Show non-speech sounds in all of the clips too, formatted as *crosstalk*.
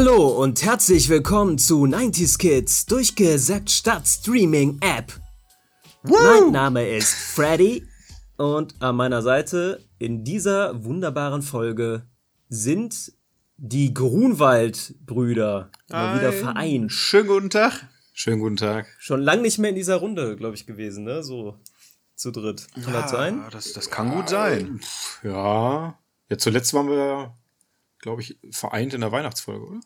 Hallo und herzlich willkommen zu 90s Kids durchgesackt statt Streaming App. Mein Name ist Freddy und an meiner Seite in dieser wunderbaren Folge sind die Grunwald-Brüder mal wieder vereint. Schönen guten Tag. Schönen guten Tag. Schon lang nicht mehr in dieser Runde, glaube ich, gewesen, ne? So zu dritt. Kann das sein? Das, das kann gut sein. Ja. Ja, zuletzt waren wir, glaube ich, vereint in der Weihnachtsfolge, oder?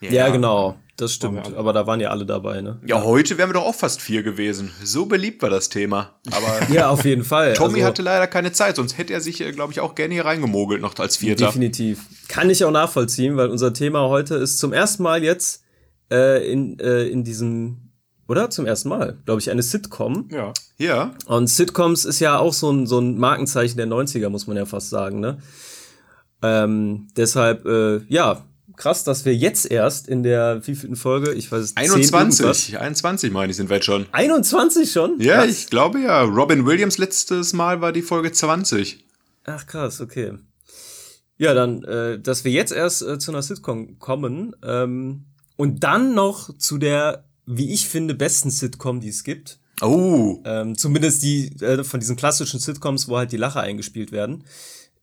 Ja, genau. Das stimmt. Aber da waren ja alle dabei, ne? Ja, heute wären wir doch auch fast vier gewesen. So beliebt war das Thema. Aber *laughs* Ja, auf jeden Fall. Tommy Also- hatte leider keine Zeit, sonst hätte er sich, glaube ich, auch gerne hier reingemogelt noch als Vierter. Definitiv. Kann ich auch nachvollziehen, weil unser Thema heute ist zum ersten Mal jetzt äh, in, äh, in diesem, oder? Zum ersten Mal, glaube ich, eine Sitcom. Ja. Ja. Und Sitcoms ist ja auch so ein, so ein Markenzeichen der 90er, muss man ja fast sagen, ne? Ähm, deshalb, äh, ja, krass, dass wir jetzt erst in der wievielten Folge, ich weiß es 10 irgendwas. 21. 21 meine ich, sind wir jetzt schon. 21 schon? Ja, Krass. ich glaube ja. Robin Williams letztes Mal war die Folge 20. Ach krass, okay. Ja, dann, äh, dass wir jetzt erst äh, zu einer Sitcom kommen ähm, und dann noch zu der, wie ich finde, besten Sitcom, die es gibt. Oh. Ähm, zumindest die äh, von diesen klassischen Sitcoms, wo halt die Lacher eingespielt werden.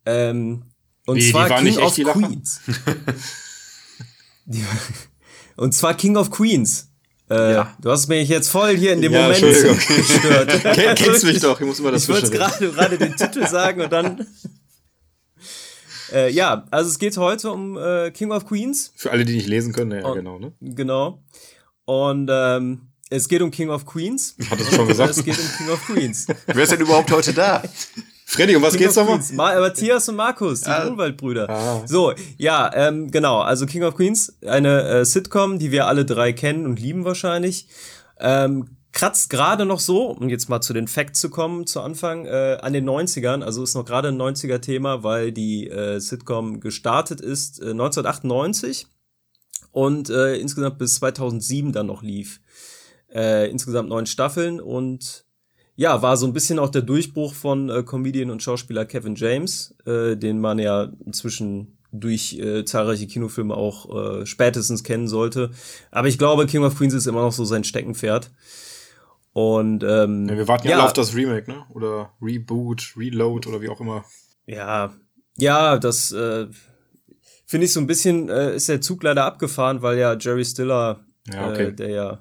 Ähm, und Wie, die zwar waren King nicht echt of die Lacher? Queens. die, und zwar King of Queens. Äh, Ja. Du hast mich jetzt voll hier in dem Ja, Moment gestört. *laughs* Ken, kennst mich doch, ich muss immer Ich wollte gerade gerade den Titel sagen und dann. äh, ja, also es geht heute um äh, King of Queens, Für alle, die nicht lesen können, ja, Und- genau, ne? genau. Und ähm, es geht um King of Queens. Hattest du schon gesagt? *laughs* Es geht um King of Queens. Wer ist denn überhaupt heute da? *laughs* Freddy, um was King geht's nochmal? Ma Matthias und Markus, die Ah. Grunwald-Brüder. Ah. So, ja, ähm, genau. Also King of Queens, eine äh, Sitcom, die wir alle drei kennen und lieben wahrscheinlich. Ähm, kratzt gerade noch so, um jetzt mal zu den Facts zu kommen, zu Anfang, äh, an den 90ern. Also ist noch gerade ein 90er-Thema, weil die äh, Sitcom gestartet ist äh, 1998 und äh, insgesamt bis 2007 dann noch lief. Äh, insgesamt neun Staffeln und ja, war so ein bisschen auch der Durchbruch von äh, Comedian und Schauspieler Kevin James, äh, den man ja inzwischen durch äh, zahlreiche Kinofilme auch äh, spätestens kennen sollte. Aber ich glaube, King of Queens ist immer noch so sein Steckenpferd. Und ähm, Ja, wir warten ja, alle auf das Remake, ne? Oder Reboot, Reload oder wie auch immer. Ja, ja, das äh, finde ich so ein bisschen, äh, ist der Zug leider abgefahren, weil ja Jerry Stiller, Ja, okay. äh, der ja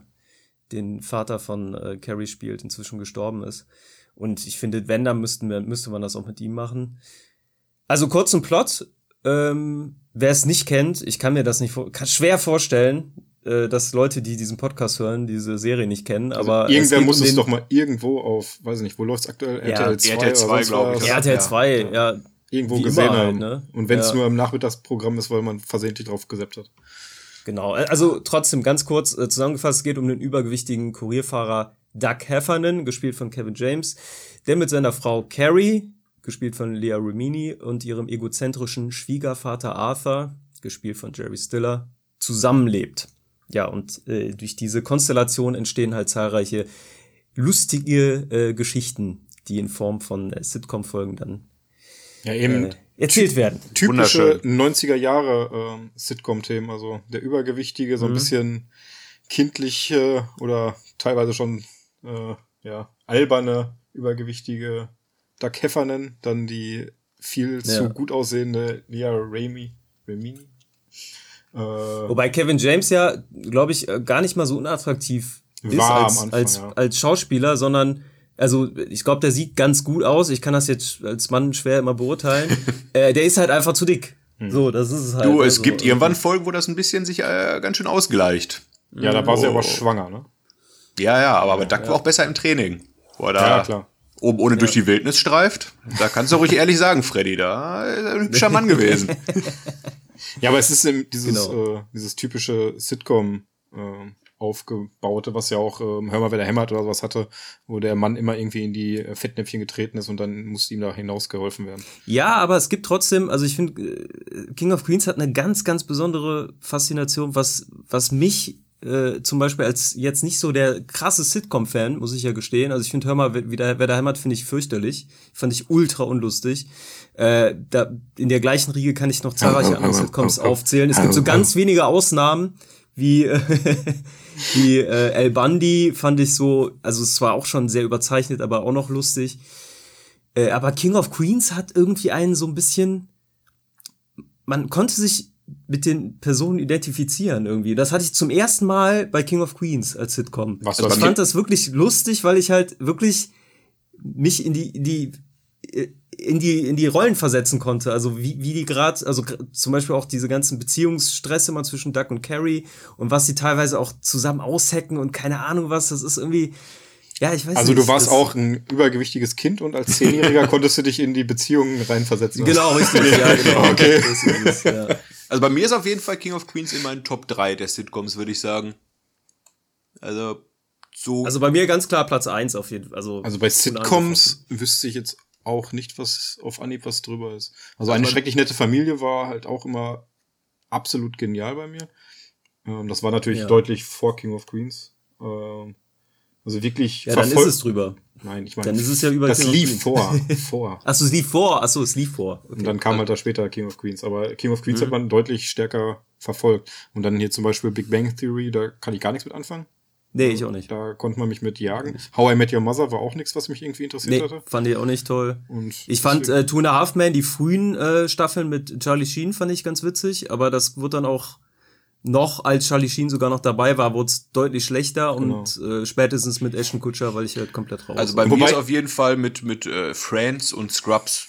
den Vater von äh, Carrie spielt, inzwischen gestorben ist. Und ich finde, wenn, dann müssten wir, müsste man das auch mit ihm machen. Also kurzen Plot, ähm, wer es nicht kennt, ich kann mir das nicht vor kann schwer vorstellen, äh, dass Leute, die diesen Podcast hören, diese Serie nicht kennen. aber Also Irgendwer geht muss um es doch mal irgendwo auf, weiß ich nicht, wo läuft's aktuell? RTL 2 RTL 2, oder sonst glaub ich? RTL Ja. 2, ja, Irgendwo wie gesehen immer halt, haben. ne? Und wenn es Ja. nur im Nachmittagsprogramm ist, weil man versehentlich drauf gesäppt hat. Genau, also trotzdem ganz kurz äh, zusammengefasst, es geht um den übergewichtigen Kurierfahrer Doug Heffernan, gespielt von Kevin James, der mit seiner Frau Carrie, gespielt von Lea Remini, und ihrem egozentrischen Schwiegervater Arthur, gespielt von Jerry Stiller, zusammenlebt. Ja, und äh, durch diese Konstellation entstehen halt zahlreiche lustige äh, Geschichten, die in Form von äh, Sitcom-Folgen dann Ja, eben äh, erzählt werden. typische Wunderschön. 90er Jahre ähm, Sitcom-Themen. Also der Übergewichtige, Mhm. so ein bisschen kindliche oder teilweise schon äh, ja, alberne, übergewichtige Doug Heffernan, dann die viel Ja. zu gut aussehende Lea Raimi. Remini? Äh, Wobei Kevin James ja, glaube ich, äh, gar nicht mal so unattraktiv ist als, Anfang, als, ja. als Schauspieler, sondern also ich glaube, der sieht ganz gut aus. Ich kann das jetzt als Mann schwer immer beurteilen. *laughs* äh, der ist halt einfach zu dick. Hm. So, das ist es halt. Du, ne, es so. gibt irgendwann Folgen, wo das ein bisschen sich äh, ganz schön ausgleicht. ja, da war sie Oh. aber schwanger, ne? Ja, ja, aber, aber Duck war auch besser im Training. Wo er da Ja, klar. oben ohne durch die Wildnis streift. Da kannst du ruhig ehrlich sagen, Freddy, da ist er ein hübscher Mann gewesen. *laughs* Ja, aber es ist eben dieses, Genau. äh, dieses typische Sitcom äh, aufgebaute, was ja auch ähm, Hör mal, wer der hämmert oder sowas hatte, wo der Mann immer irgendwie in die äh, Fettnäpfchen getreten ist und dann musste ihm da hinausgeholfen werden. Ja, aber es gibt trotzdem, also ich finde, äh, King of Queens hat eine ganz, ganz besondere Faszination, was, was mich äh, zum Beispiel als jetzt nicht so der krasse Sitcom-Fan, muss ich ja gestehen. Also ich finde Hör mal, wer, wer da heimat, finde ich fürchterlich. Fand ich ultra unlustig. Äh, da, in der gleichen Riege kann ich noch zahlreiche andere Sitcoms aufzählen. Es gibt so ganz wenige Ausnahmen, wie, *laughs* wie äh, El Bundy fand ich so, also es war auch schon sehr überzeichnet, aber auch noch lustig. Äh, aber King of Queens hat irgendwie einen so ein bisschen, man konnte sich mit den Personen identifizieren irgendwie. Das hatte ich zum ersten Mal bei King of Queens als Sitcom. Was also ich fand das wirklich lustig, weil ich halt wirklich mich in die, die in die in die Rollen versetzen konnte. Also wie, wie die gerade, also zum Beispiel auch diese ganzen Beziehungsstress immer zwischen Duck und Carrie und was sie teilweise auch zusammen aushacken und keine Ahnung was. Das ist irgendwie ja, ich weiß also nicht. Also du warst auch ein übergewichtiges Kind und als Zehnjähriger *laughs* konntest du dich in die Beziehungen reinversetzen. Genau, richtig. ja, *laughs* genau. Okay. Ist, ja. Also bei mir ist auf jeden Fall King of Queens in meinen Top 3 der Sitcoms, würde ich sagen. Also so. Also bei mir ganz klar Platz 1 auf jeden Fall. Also, also bei Sitcoms wüsste ich jetzt auch nicht, was auf Anhieb was drüber ist. Also eine schrecklich nette Familie war halt auch immer absolut genial bei mir. Ähm, das war natürlich ja. deutlich vor King of Queens. Ähm, also wirklich. Ja, dann ist es drüber. Nein, ich meine. Dann ist es ja über Das lief vor. *laughs* vor. Achso, es lief vor. Achso, es lief vor. Okay. Und dann kam halt da später King of Queens. Aber King of Queens mhm. hat man deutlich stärker verfolgt. Und dann hier zum Beispiel Big Bang Theory, da kann ich gar nichts mit anfangen. Nee, ich auch nicht. Da konnte man mich mit jagen. How I Met Your Mother war auch nichts, was mich irgendwie interessiert nee, hatte. fand ich auch nicht toll. Und ich fand äh, Two and a Half Men, die frühen äh, Staffeln mit Charlie Sheen fand ich ganz witzig, aber das wurde dann auch noch, als Charlie Sheen sogar noch dabei war, wurde es deutlich schlechter genau. und äh, spätestens mit Ashton Kutcher, weil ich halt komplett raus. Also bei Wobei, mir ist auf jeden Fall mit mit äh, Friends und Scrubs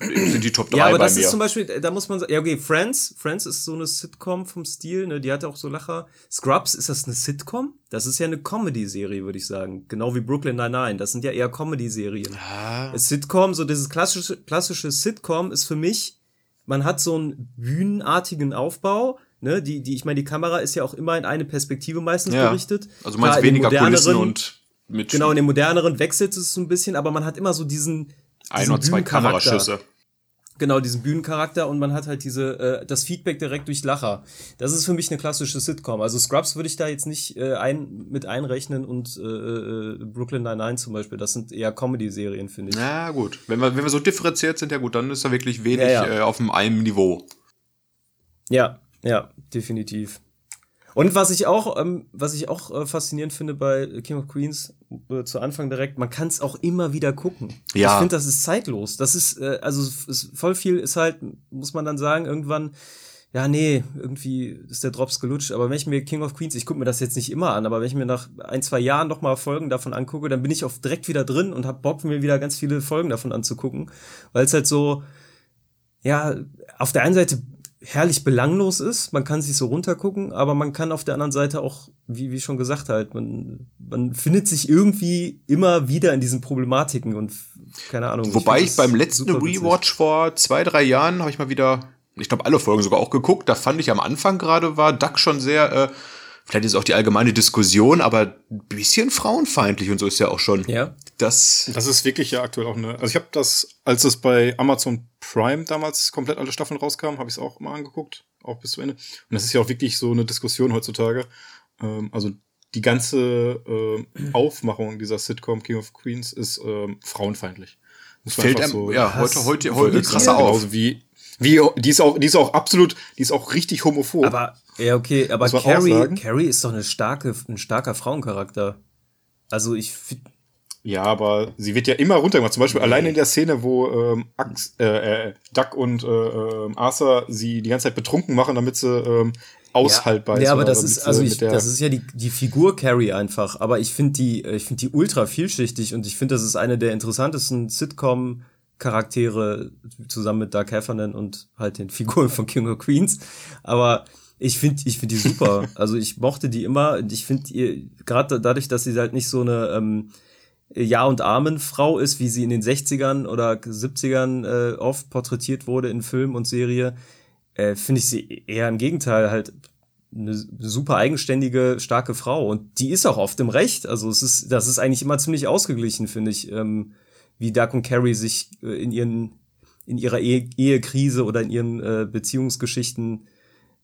sind die Top 3 Ja, aber das mir. ist zum Beispiel, da muss man sagen, ja okay, Friends, Friends ist so eine Sitcom vom Stil, ne, die hat auch so Lacher. Scrubs, ist das eine Sitcom? Das ist ja eine Comedy-Serie, würde ich sagen. Genau wie Brooklyn Nine-Nine, das sind ja eher Comedy-Serien. Ah. Sitcom, so dieses klassische, klassische Sitcom ist für mich, man hat so einen bühnenartigen Aufbau, ne, die, die, ich meine, die Kamera ist ja auch immer in eine Perspektive meistens ja. berichtet. Also meinst weniger Kulissen und mit. Genau, in den moderneren wechselt es so ein bisschen, aber man hat immer so diesen, ein oder zwei Kameraschüsse. Genau, diesen Bühnencharakter und man hat halt diese äh, das Feedback direkt durch Lacher. Das ist für mich eine klassische Sitcom. Also Scrubs würde ich da jetzt nicht äh, ein, mit einrechnen und äh, äh, Brooklyn Nine-Nine zum Beispiel. Das sind eher Comedy-Serien, finde ich. Na gut, wenn wir, wenn wir so differenziert sind, ja gut, dann ist da wirklich wenig ja, ja. Äh, auf einem Niveau. Ja, ja, definitiv. Und was ich auch, ähm, was ich auch äh, faszinierend finde bei King of Queens, äh, zu Anfang direkt, man kann es auch immer wieder gucken. Ja. Ich finde, das ist zeitlos. Das ist, äh, also ist, voll viel ist halt, muss man dann sagen, irgendwann, ja, nee, irgendwie ist der Drops gelutscht. Aber wenn ich mir King of Queens, ich gucke mir das jetzt nicht immer an, aber wenn ich mir nach ein, zwei Jahren noch mal Folgen davon angucke, dann bin ich auch direkt wieder drin und hab Bock, mir wieder ganz viele Folgen davon anzugucken. Weil es halt so, ja, auf der einen Seite herrlich belanglos ist. Man kann sich so runtergucken, aber man kann auf der anderen Seite auch, wie, wie schon gesagt halt, man, man findet sich irgendwie immer wieder in diesen Problematiken und keine Ahnung. Wobei ich, ich beim letzten Rewatch vor zwei, drei Jahren habe ich mal wieder, ich glaube alle Folgen sogar auch geguckt, da fand ich am Anfang gerade war Duck schon sehr, äh, vielleicht ist auch die allgemeine Diskussion, aber ein bisschen frauenfeindlich und so ist ja auch schon. Ja. Das, das ist wirklich ja aktuell auch eine. Also ich habe das, als es bei Amazon Prime damals komplett alle Staffeln rauskamen, habe ich es auch mal angeguckt, auch bis zu Ende. Und das ist ja auch wirklich so eine Diskussion heutzutage. Ähm, also die ganze äh, *clears throat* Aufmachung dieser Sitcom King of Queens ist ähm, frauenfeindlich. Fällt einem, so, ja, heute, heute, heute krasser auf. Wie, wie, die ist auch, die ist auch absolut, die ist auch richtig homophob. Aber ja, okay, aber Carrie, Carrie ist doch eine starke, ein starker Frauencharakter. Also ich ja, aber sie wird ja immer runtergemacht. Zum Beispiel nee. allein in der Szene, wo ähm, Ax, äh, äh, Duck und äh, äh, Arthur sie die ganze Zeit betrunken machen, damit sie ähm, aushaltbar ja, ist. Ja, aber das ist also ich, das ist ja die, die Figur Carrie einfach. Aber ich finde die ich finde die ultra vielschichtig und ich finde das ist eine der interessantesten Sitcom Charaktere zusammen mit Doug Heffernan und halt den *laughs* Figuren von King of Queens. Aber ich finde ich finde die super. *laughs* also ich mochte die immer. Ich finde ihr gerade dadurch, dass sie halt nicht so eine ähm, Ja- und Amen-Frau ist, wie sie in den 60ern oder 70ern äh, oft porträtiert wurde in Film und Serie, äh, finde ich sie eher im Gegenteil halt eine super eigenständige, starke Frau. Und die ist auch oft im Recht. Also es ist, das ist eigentlich immer ziemlich ausgeglichen, finde ich, ähm, wie Duck und Carrie sich äh, in ihren, in ihrer Ehe Ehekrise oder in ihren äh, Beziehungsgeschichten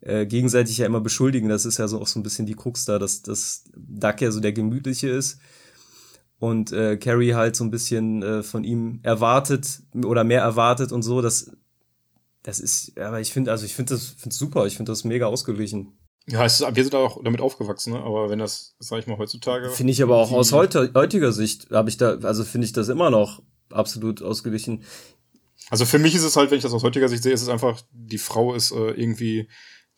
äh, gegenseitig ja immer beschuldigen. Das ist ja so auch so ein bisschen die Krux da, dass, dass Duck ja so der Gemütliche ist und äh, Carrie halt so ein bisschen äh, von ihm erwartet oder mehr erwartet und so. Das, das ist, aber ich finde, also ich finde das find's super. Ich finde das mega ausgeglichen. Ja, es ist, wir sind auch damit aufgewachsen, ne? aber wenn das, sag ich mal, heutzutage. Finde ich aber auch aus heute, heutiger Sicht, habe ich da, also finde ich das immer noch absolut ausgeglichen. Also für mich ist es halt, wenn ich das aus heutiger Sicht sehe, ist es einfach, die Frau ist äh, irgendwie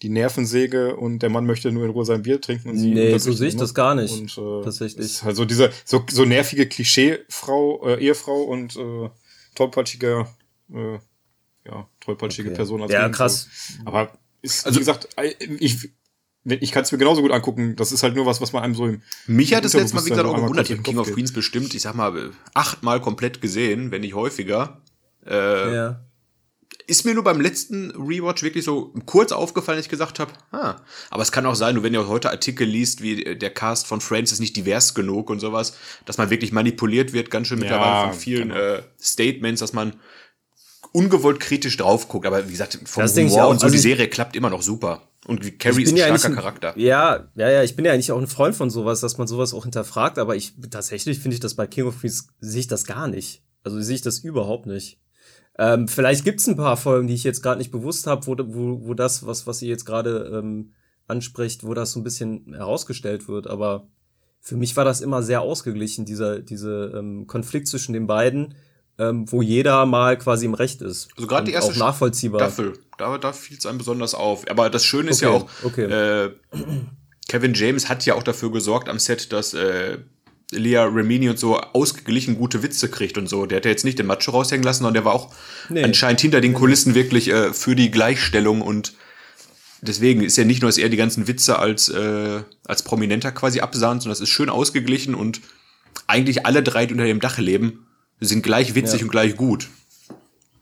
die Nervensäge und der Mann möchte nur in Ruhe sein Bier trinken und sie Nee, so sehe ich das gar nicht. Und, äh, tatsächlich. Ist halt so diese so, so nervige Klischee-Frau, äh, Ehefrau und äh, tollpatschige, äh, ja, tollpatschige okay. Person als Ja, krass. Aber ist, also, wie gesagt, ich, ich kann es mir genauso gut angucken. Das ist halt nur was, was man einem so im. Mich hat das letzte Mal, wie gesagt, auch gewundert. Ich habe King of Queens bestimmt, ich sag mal, achtmal komplett gesehen, wenn nicht häufiger. Äh, ja ist mir nur beim letzten Rewatch wirklich so kurz aufgefallen, dass ich gesagt habe, ah, aber es kann auch sein, wenn ihr heute Artikel liest, wie der Cast von Friends ist nicht divers genug und sowas, dass man wirklich manipuliert wird, ganz schön mittlerweile von vielen genau. äh, Statements, dass man ungewollt kritisch drauf guckt. Aber wie gesagt, vom das Humor und so, also die Serie klappt immer noch super. Und Carrie ist ein ja starker Charakter. Ja, ja, ja, ich bin ja eigentlich auch ein Freund von sowas, dass man sowas auch hinterfragt, aber ich tatsächlich finde ich das bei King of Queens sehe ich das gar nicht. Also sehe ich das überhaupt nicht. Ähm, vielleicht gibt's ein paar Folgen, die ich jetzt gerade nicht bewusst habe, wo, wo, wo das, was, was ihr jetzt gerade ähm, anspricht, wo das so ein bisschen herausgestellt wird. Aber für mich war das immer sehr ausgeglichen, dieser diese ähm, Konflikt zwischen den beiden, ähm, wo jeder mal quasi im Recht ist. Also gerade die erste auch nachvollziehbar. Staffel, da, da fiel es einem besonders auf. Aber das Schöne ist okay, ja auch, okay. äh, Kevin James hat ja auch dafür gesorgt am Set, dass äh, Leah Remini und so ausgeglichen gute Witze kriegt und so. Der hat ja jetzt nicht den Macho raushängen lassen, sondern der war auch nee. anscheinend hinter den Kulissen wirklich äh, für die Gleichstellung und deswegen ist ja nicht nur, dass er die ganzen Witze als, äh, als Prominenter quasi absahnt, sondern es ist schön ausgeglichen und eigentlich alle drei, die unter dem Dach leben, sind gleich witzig ja. und gleich gut.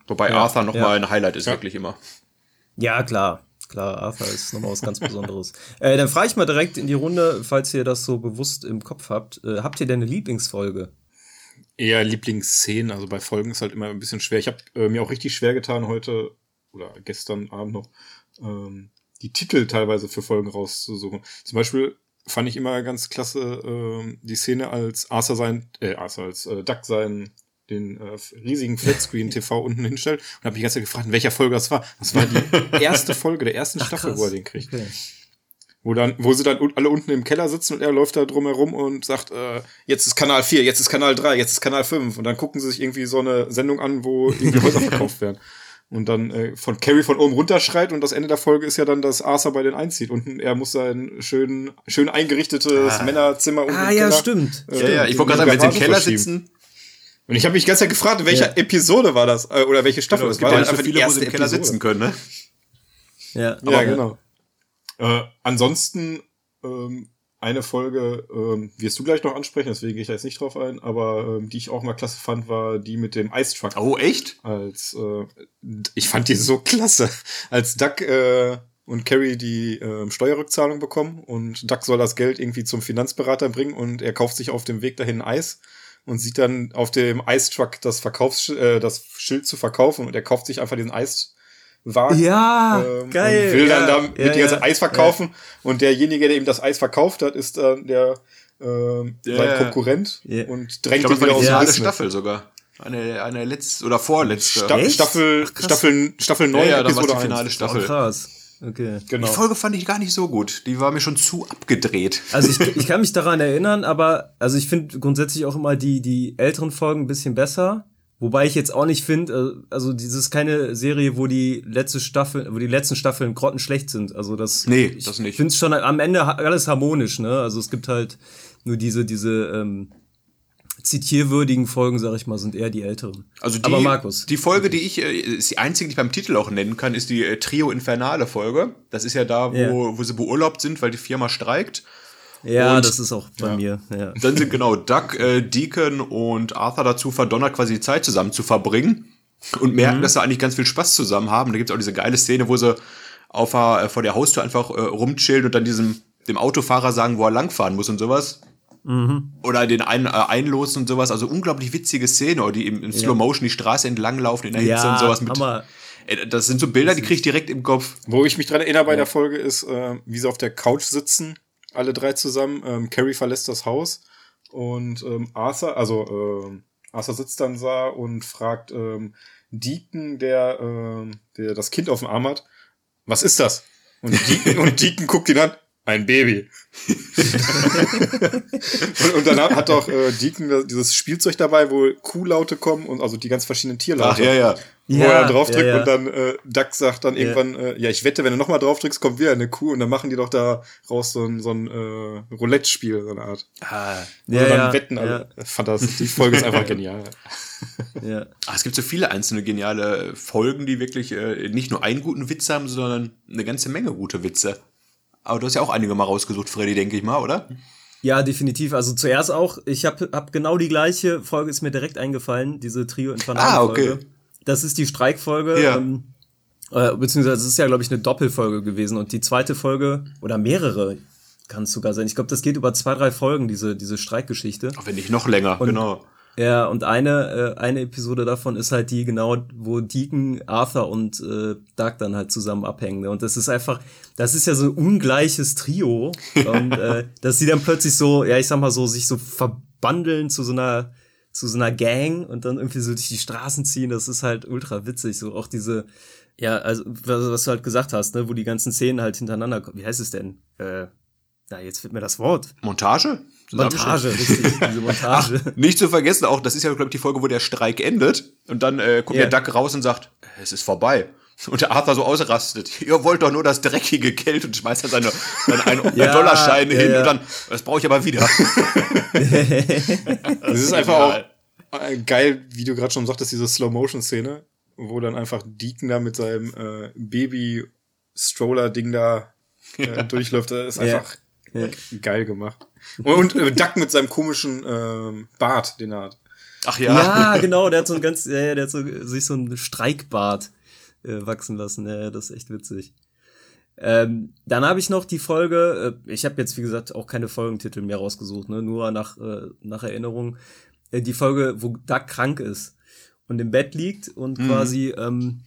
Wobei ja, Arthur nochmal ja. ein Highlight ist, wirklich immer. Ja, klar klar, Arthur ist nochmal was ganz Besonderes. äh, dann frage ich mal direkt in die Runde, falls ihr das so bewusst im Kopf habt. Äh, habt ihr denn eine Lieblingsfolge? Eher Lieblingsszenen, also bei Folgen ist halt immer ein bisschen schwer. Ich habe äh, mir auch richtig schwer getan heute oder gestern Abend noch, ähm, die Titel teilweise für Folgen rauszusuchen. Zum Beispiel fand ich immer ganz klasse äh, die Szene, als Arthur sein, äh, Arthur als äh, Duck sein den äh, riesigen Flatscreen-TV unten hinstellt und habe mich ganz gefragt, in welcher Folge das war. Das war die *laughs* erste Folge der ersten Ach, Staffel, krass. wo er den kriegt. Okay. Wo, dann, wo sie dann alle unten im Keller sitzen und er läuft da drum herum und sagt, äh, jetzt ist Kanal 4, jetzt ist Kanal 3, jetzt ist Kanal 5. Und dann gucken sie sich irgendwie so eine Sendung an, wo irgendwie Häuser verkauft werden. Und dann äh, von Carrie von oben runterschreit und das Ende der Folge ist ja dann, dass Arthur bei den einzieht. Und er muss sein schön, schön eingerichtetes ah. Männerzimmer unten Ah, ja, Keller, stimmt. Äh, ja, ja, ich wollte gerade sagen, wenn sie im Keller sitzen, und ich habe mich ganz Zeit gefragt, in welcher ja. Episode war das? Äh, oder welche Staffel genau, es war. Es gibt ja einfach viele, wo sie im Keller Episode. sitzen können, ne? Ja, Aber, ja genau. Äh, ansonsten ähm, eine Folge ähm, wirst du gleich noch ansprechen, deswegen gehe ich da jetzt nicht drauf ein, aber ähm, die ich auch mal klasse fand, war die mit dem Ice Truck. Oh, echt? Als äh, ich fand die so klasse. Als Duck äh, und Carrie die äh, Steuerrückzahlung bekommen und Duck soll das Geld irgendwie zum Finanzberater bringen und er kauft sich auf dem Weg dahin Eis und sieht dann auf dem Ice Truck das Verkaufs äh, das Schild zu verkaufen und er kauft sich einfach diesen Eiswagen. Ja, ähm, geil. Und will dann da mit ja, die ganze ja, Eis verkaufen ja. und derjenige, der ihm das Eis verkauft hat, ist dann der äh, sein Konkurrent und drängt ihn wieder aus dem Business. Staffel sogar. Eine, eine letzte oder vorletzte. Sta Staffel, Ach, Staffel, Staffel 9, ja, ja, Episode die finale Staffel. Oh, krass. Okay. Genau. Die Folge fand ich gar nicht so gut. Die war mir schon zu abgedreht. Also ich, *laughs* ich kann mich daran erinnern, aber also ich finde grundsätzlich auch immer die, die älteren Folgen ein bisschen besser. Wobei ich jetzt auch nicht finde, äh, also dieses ist keine Serie, wo die letzte Staffel, wo die letzten Staffeln grottenschlecht sind. Also das. Nee, das nicht. Ich finde es schon am Ende alles harmonisch, ne? Also es gibt halt nur diese, diese, ähm, zitierwürdigen Folgen, sag ich mal, sind eher die älteren. Also die, Aber Markus. Die Folge, die ich, äh, ist die einzige, die ich beim Titel auch nennen kann, ist die äh, Trio Infernale Folge. Das ist ja da, wo, yeah. wo sie beurlaubt sind, weil die Firma streikt. Ja, und, das ist auch bei ja. mir. Ja. Dann sind genau Duck, äh, Deacon und Arthur dazu verdonnert, quasi die Zeit zusammen zu verbringen und merken, mhm. dass sie eigentlich ganz viel Spaß zusammen haben. Da gibt's auch diese geile Szene, wo sie auf, äh, vor der Haustür einfach äh, rumchillen und dann diesem dem Autofahrer sagen, wo er langfahren muss und sowas. Mhm. Oder den ein, äh, einlosen und sowas. Also unglaublich witzige Szene, oder die im, im Slow Motion die Straße entlang laufen in der Hitze ja, und sowas mit. Hammer. Das sind so Bilder, die kriege ich direkt im Kopf. Wo ich mich dran erinnere bei ja. der Folge ist, äh, wie sie auf der Couch sitzen, alle drei zusammen. Ähm, Carrie verlässt das Haus und ähm, Arthur, also äh, Arthur sitzt dann da und fragt ähm, Deacon, der, äh, der das Kind auf dem Arm hat, was ist das? Und Deacon, *laughs* und Deacon guckt ihn an, ein Baby. *laughs* und, und, dann hat auch äh, Deacon dieses Spielzeug dabei, wo Kuhlaute kommen und also die ganz verschiedenen Tierlaute. Ach, ja, ja. Wo ja, er dann draufdrückt ja, ja. und dann äh, Duck sagt dann irgendwann, äh, ja, ich wette, wenn du nochmal draufdrückst, kommt wieder eine Kuh und dann machen die doch da raus so ein, so ein äh, Roulette-Spiel, so eine Art. Ah, ja, dann ja, wetten alle. Ja. Fantastisch. Die Folge ist einfach genial. *laughs* ja. Ach, es gibt so viele einzelne geniale Folgen, die wirklich äh, nicht nur einen guten Witz haben, sondern eine ganze Menge gute Witze. Aber du hast ja auch einige mal rausgesucht, Freddy, denke ich mal, oder? Ja, definitiv. Also zuerst auch, ich habe hab genau die gleiche Folge, ist mir direkt eingefallen, diese Trio Infernal Ah, okay. Das ist die Streikfolge. Ja. Ähm, äh, beziehungsweise es ist ja, glaube ich, eine Doppelfolge gewesen. Und die zweite Folge, oder mehrere, kann es sogar sein. Ich glaube, das geht über zwei, drei Folgen, diese, diese Streikgeschichte. Auch wenn nicht noch länger, und, genau. Ja, und eine, äh, eine Episode davon ist halt die genau, wo Deacon, Arthur und äh, Doug dann halt zusammen abhängen. Ne? Und das ist einfach, das ist ja so ein ungleiches Trio. *laughs* und äh, dass sie dann plötzlich so, ja, ich sag mal so, sich so verbandeln zu so einer, zu so einer Gang und dann irgendwie so durch die Straßen ziehen, das ist halt ultra witzig. So auch diese, ja, also was, was du halt gesagt hast, ne, wo die ganzen Szenen halt hintereinander kommen. Wie heißt es denn? Äh, na, jetzt wird mir das Wort. Montage? Montage, richtig, *laughs* diese Montage. Ach, nicht zu vergessen, auch, das ist ja, glaube ich, die Folge, wo der Streik endet. Und dann äh, kommt yeah. der Duck raus und sagt, es ist vorbei. Und der Arthur so ausrastet. Ihr wollt doch nur das dreckige Geld und schmeißt dann seine, seine ein *laughs* ja, Dollarscheine ja, hin ja. und dann, das brauche ich aber wieder. *laughs* das ist einfach auch äh, geil, wie du gerade schon sagtest, diese Slow-Motion-Szene, wo dann einfach Deacon da mit seinem äh, Baby-Stroller-Ding da äh, durchläuft. Das ist einfach geil gemacht. Und, und äh, Duck mit seinem komischen ähm, Bart, den er hat. Ach ja. Ja, genau, der hat so ein ganz, ja, der hat so, sich so ein Streikbart äh, wachsen lassen. Ja, das ist echt witzig. Ähm, dann habe ich noch die Folge, äh, ich habe jetzt wie gesagt auch keine Folgentitel mehr rausgesucht, ne? nur nach, äh, nach Erinnerung. Äh, die Folge, wo Duck krank ist und im Bett liegt und mhm. quasi ähm,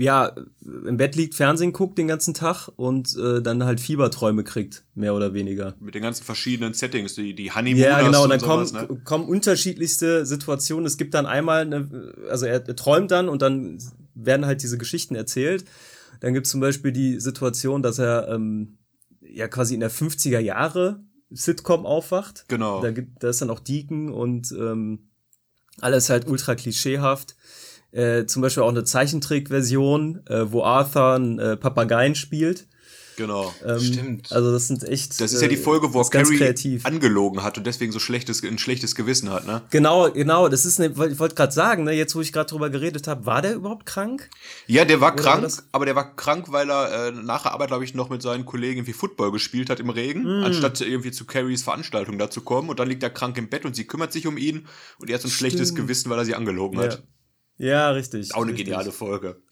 ja, im Bett liegt, Fernsehen guckt den ganzen Tag und äh, dann halt Fieberträume kriegt, mehr oder weniger. Mit den ganzen verschiedenen Settings, die, die Honeymoon. Ja, genau, und dann sowas, kommen, ne? kommen unterschiedlichste Situationen. Es gibt dann einmal, eine, also er, er träumt dann und dann werden halt diese Geschichten erzählt. Dann gibt es zum Beispiel die Situation, dass er ähm, ja quasi in der 50er Jahre Sitcom aufwacht. Genau. Da, gibt, da ist dann auch Deacon und ähm, alles halt ultra klischeehaft äh, zum Beispiel auch eine Zeichentrickversion, äh, wo Arthur einen äh, Papageien spielt. Genau. Ähm, Stimmt. Also das sind echt. Das ist ja die Folge, wo Carrie kreativ. angelogen hat und deswegen so schlechtes, ein schlechtes Gewissen hat, ne? Genau, genau. Das ist, eine, ich wollte gerade sagen, ne, jetzt wo ich gerade drüber geredet habe, war der überhaupt krank? Ja, der war Oder krank, war aber der war krank, weil er äh, nach der Arbeit, glaube ich, noch mit seinen Kollegen irgendwie Football gespielt hat im Regen, mm. anstatt irgendwie zu Carries Veranstaltung da zu kommen. Und dann liegt er krank im Bett und sie kümmert sich um ihn und er hat so ein Stimmt. schlechtes Gewissen, weil er sie angelogen ja. hat. Ja, richtig. Auch eine richtig. geniale Folge.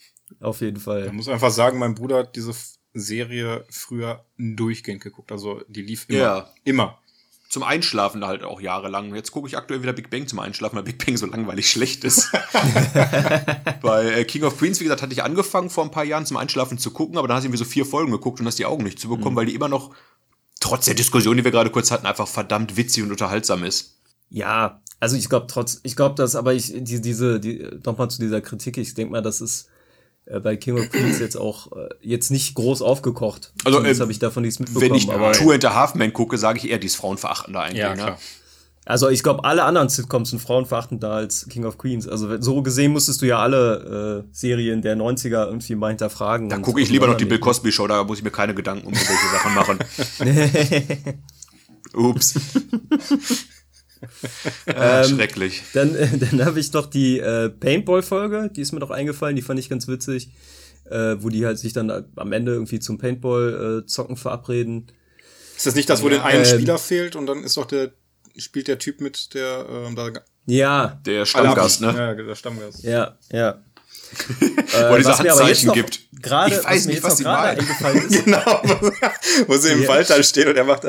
Auf jeden Fall. Ich muss einfach sagen, mein Bruder hat diese Serie früher durchgehend geguckt. Also die lief immer. Ja. Immer. Zum Einschlafen halt auch jahrelang. Jetzt gucke ich aktuell wieder Big Bang zum Einschlafen, weil Big Bang so langweilig schlecht ist. *laughs* Bei äh, King of Queens, wie gesagt, hatte ich angefangen vor ein paar Jahren zum Einschlafen zu gucken, aber dann hast du irgendwie so vier Folgen geguckt und hast die Augen nicht zu bekommen, mhm. weil die immer noch, trotz der Diskussion, die wir gerade kurz hatten, einfach verdammt witzig und unterhaltsam ist. Ja, also ich glaube trotz, ich glaube, dass, aber ich, die, diese, die, nochmal zu dieser Kritik, ich denke mal, das ist äh, bei King of Queens jetzt auch äh, jetzt nicht groß aufgekocht. Also äh, habe ich davon nichts mitbekommen. Wenn ich aber, Two and a Half Men gucke, sage ich eher, die ist frauenverachtender eigentlich. Ja, ne? klar. Ne? Also ich glaube, alle anderen Sitcoms sind frauenverachtender als King of Queens. Also so gesehen musstest du ja alle äh, Serien der 90er irgendwie mal hinterfragen. Da gucke ich lieber noch die Bill Cosby Show, da muss ich mir keine Gedanken um solche Sachen machen. *laughs* Ups. *laughs* *laughs* ah, ähm, schrecklich. Dann, *laughs* dann habe ich doch die äh, Paintball-Folge, die ist mir doch eingefallen, die fand ich ganz witzig, äh, wo die halt sich dann am Ende irgendwie zum Paintball-Zocken äh, verabreden. Ist das nicht das, wo ja, den einen ähm, Spieler fehlt und dann ist doch der, spielt der Typ mit, der ähm, da. Ja. Der Stammgast, ne? Ja, der Stammgast. Ja, ja. *laughs* wo äh, dieser Handzeichen gibt. Grade, ich weiß nicht, was sie meinen. genau, wo sie im. Wald da stehen und er macht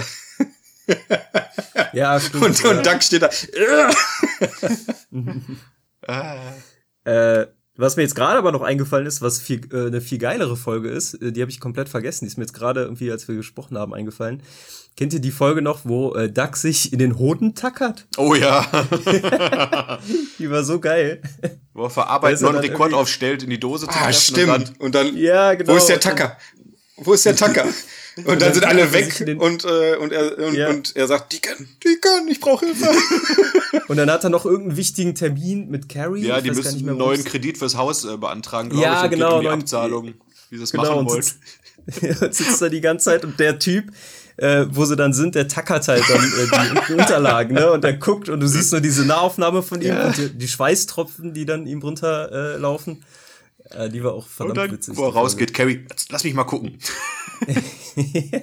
ja, stimmt. Und, ja. und Duck steht da. *laughs* Äh, was mir jetzt gerade aber noch eingefallen ist, was viel, äh, eine viel geilere Folge ist, äh, die habe ich komplett vergessen. Die ist mir jetzt gerade irgendwie, als wir gesprochen haben, eingefallen. Kennt ihr die Folge noch, wo äh, Duck sich in den Hoden tackert? Oh ja. *laughs* Die war so geil. Wo er verarbeitet noch einen dann Rekord irgendwie- aufstellt, in die Dose zu Ah, stimmt. und Und dann, Ja, genau. wo ist der Und dann- Tacker? Wo ist der Tacker? *laughs* Und dann dann sind alle er weg und, äh, und, er, und, Ja. und er sagt, Deacon, Deacon, ich brauche Hilfe. *laughs* Und dann hat er noch irgendeinen wichtigen Termin mit Carrie. Ja, Ich die müssen nicht mehr, einen neuen Kredit fürs Haus äh, beantragen, glaube Ja, ich. und geht genau, Um die neuen- Abzahlung, wie sie es Genau, machen und wollen. sitzt, *laughs* und sitzt da die ganze Zeit und der Typ, äh, wo sie dann sind, der tackert halt dann äh, die *laughs* Unterlagen, ne? Und der guckt und du siehst nur diese Nahaufnahme von ihm Ja. und die, die Schweißtropfen, die dann ihm runterlaufen. Äh, laufen. Äh, die war auch Und verdammt dann, witzig. wo er rausgeht, Carrie, lass mich mal gucken. *laughs*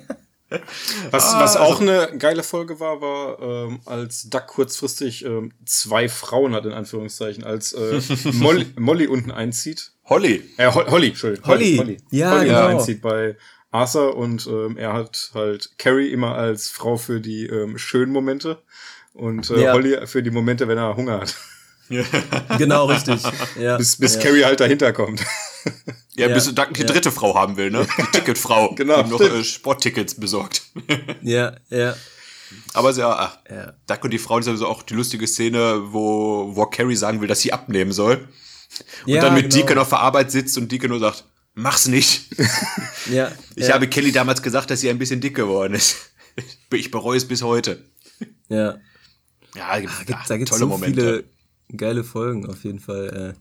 Was, Ah, was auch also- eine geile Folge war, war, ähm, als Duck kurzfristig ähm, zwei Frauen hat, in Anführungszeichen, als äh, *laughs* Molly, Molly unten einzieht. Holly. Äh, Ho- Holly, Entschuldigung. Holly. Ja, Holly genau. unten einzieht bei Arthur und ähm, er hat halt Carrie immer als Frau für die ähm, schönen Momente und äh, Ja. Holly für die Momente, wenn er Hunger hat. *laughs* Genau, richtig. Ja. Bis, bis ja. Carrie halt dahinter kommt. Ja, Ja, bis Duck die ja. dritte Frau haben will, ne? Die Ticketfrau. *laughs* Genau, Die noch äh, Sporttickets besorgt. *laughs* Ja, ja, Aber sehr, ach, ja. Duck und die Frau ist sowieso auch die lustige Szene, wo, wo Carrie sagen will, dass sie abnehmen soll. Und Ja, dann mit genau. Deacon auf der Arbeit sitzt und Deacon nur sagt, mach's nicht. Ja, Ich ja, habe Kelly damals gesagt, dass sie ein bisschen dick geworden ist. Ich bereue es bis heute. ja. Ja, gibt, Gibt, ach, da gibt's tolle so Momente. viele geile Folgen auf jeden Fall. Äh.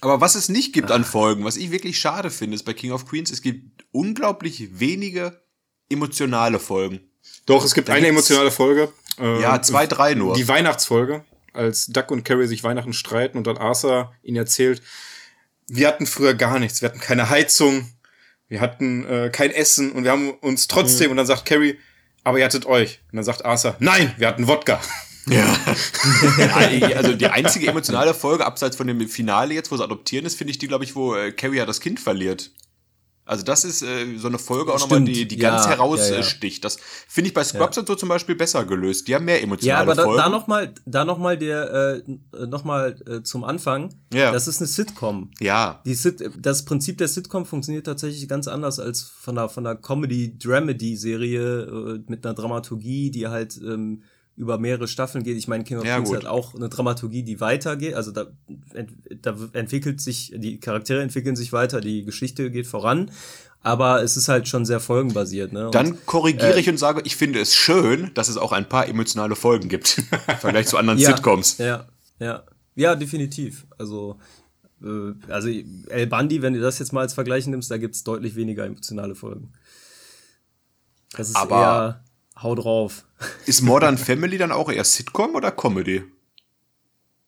Aber was es nicht gibt Ah. an Folgen, was ich wirklich schade finde, ist bei King of Queens, es gibt unglaublich wenige emotionale Folgen. Doch, es gibt Da eine emotionale Folge. ähm, Ja, zwei, drei nur. Die Weihnachtsfolge, als Duck und Carrie sich Weihnachten streiten und dann Arthur ihnen erzählt, wir hatten früher gar nichts. Wir hatten keine Heizung, wir hatten äh, kein Essen und wir haben uns trotzdem, und dann sagt Carrie, aber ihr hattet euch. Und dann sagt Arthur, nein, wir hatten Wodka. *laughs* Ja. *laughs* ja. Also die einzige emotionale Folge, abseits von dem Finale jetzt, wo sie adoptieren ist, finde ich die, glaube ich, wo äh, Carrie ja das Kind verliert. Also das ist äh, so eine Folge auch nochmal, die, die Ja, ganz ja, ja. heraussticht. Das finde ich bei Scrubs und so zum Beispiel besser gelöst. Die haben mehr Ja, emotionale aber da, Folgen. da noch mal, da noch mal der, äh, noch mal äh, zum Anfang. Ja. Das ist eine Sitcom. ja. Die Sit das Prinzip der Sitcom funktioniert tatsächlich ganz anders als von der, von der Comedy-Dramedy-Serie äh, mit einer Dramaturgie, die halt ähm, über mehrere Staffeln geht. Ich meine, King of Ja, Queens gut. hat auch eine Dramaturgie, die weitergeht. Also da, ent, da entwickelt sich, die Charaktere entwickeln sich weiter, die Geschichte geht voran. Aber es ist halt schon sehr folgenbasiert. Ne? Und- Dann korrigiere äh, ich und sage, ich finde es schön, dass es auch ein paar emotionale Folgen gibt. *laughs* Im Vergleich zu anderen ja, Sitcoms. Ja, ja. Ja, definitiv. Also, äh, also El Bandi, wenn du das jetzt mal als Vergleich nimmst, da gibt's deutlich weniger emotionale Folgen. Das ist Aber- eher hau drauf. Ist Modern Family dann auch eher Sitcom oder Comedy?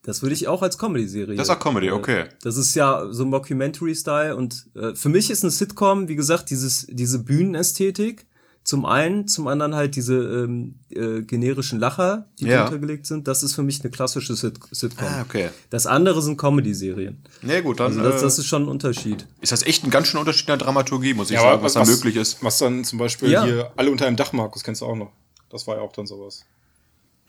Das würde ich auch als Comedy-Serie. Das ist auch Comedy, okay. Das ist ja so Mockumentary-Style und äh, für mich ist eine Sitcom, wie gesagt, dieses, diese Bühnenästhetik. Zum einen, zum anderen halt diese ähm, äh, generischen Lacher, die Ja. drunter gelegt sind. Das ist für mich eine klassische Sit Sitcom. Ah, okay. Das andere sind Comedy-Serien. Na gut, dann Also das, äh, das ist schon ein Unterschied. ist das echt ein ganz schön Unterschied in der Dramaturgie, muss ich Ja, sagen, aber was, da möglich ist. Was dann zum Beispiel Ja. hier alle unter einem Dach, Markus, kennst du auch noch. Das war ja auch dann sowas.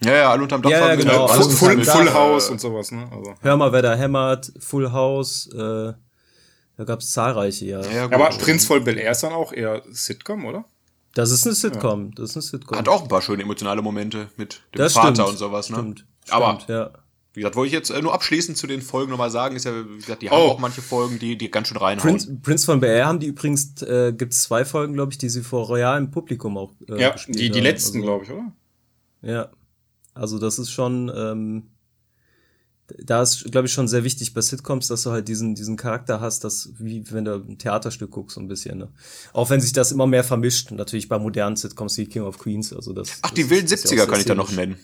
Ja, ja, alle unterm Dach Ja, ja, genau, Full, unter Full, einem Dach, Full House und sowas, ne? Also. Hör mal, wer da hämmert, Full House, äh, da gab es zahlreiche, ja. Ja, gut. Aber Prinz von Bel Air ist dann auch eher Sitcom, oder? Das ist eine Sitcom, das ist eine Sitcom. Hat auch ein paar schöne emotionale Momente mit dem das Vater stimmt, und sowas, ne? Stimmt, Aber stimmt, ja. wie gesagt, wollte ich jetzt äh, nur abschließend zu den Folgen nochmal sagen, ist ja, wie gesagt, die haben Oh. auch manche Folgen, die, die ganz schön reinhauen. Prince, Prince von Air haben die übrigens, äh, gibt's zwei Folgen, glaube ich, die sie vor royalem Publikum auch äh, Ja, gespielt die, die haben. letzten, also, glaube ich, oder? Ja. Also das ist schon, ähm, da ist, glaube ich, schon sehr wichtig bei Sitcoms, dass du halt diesen, diesen Charakter hast, dass, wie wenn du ein Theaterstück guckst, so ein bisschen, ne? Auch wenn sich das immer mehr vermischt, natürlich bei modernen Sitcoms wie King of Queens, also das. Ach, die wilden ist ja 70er auch kann ich da noch nennen.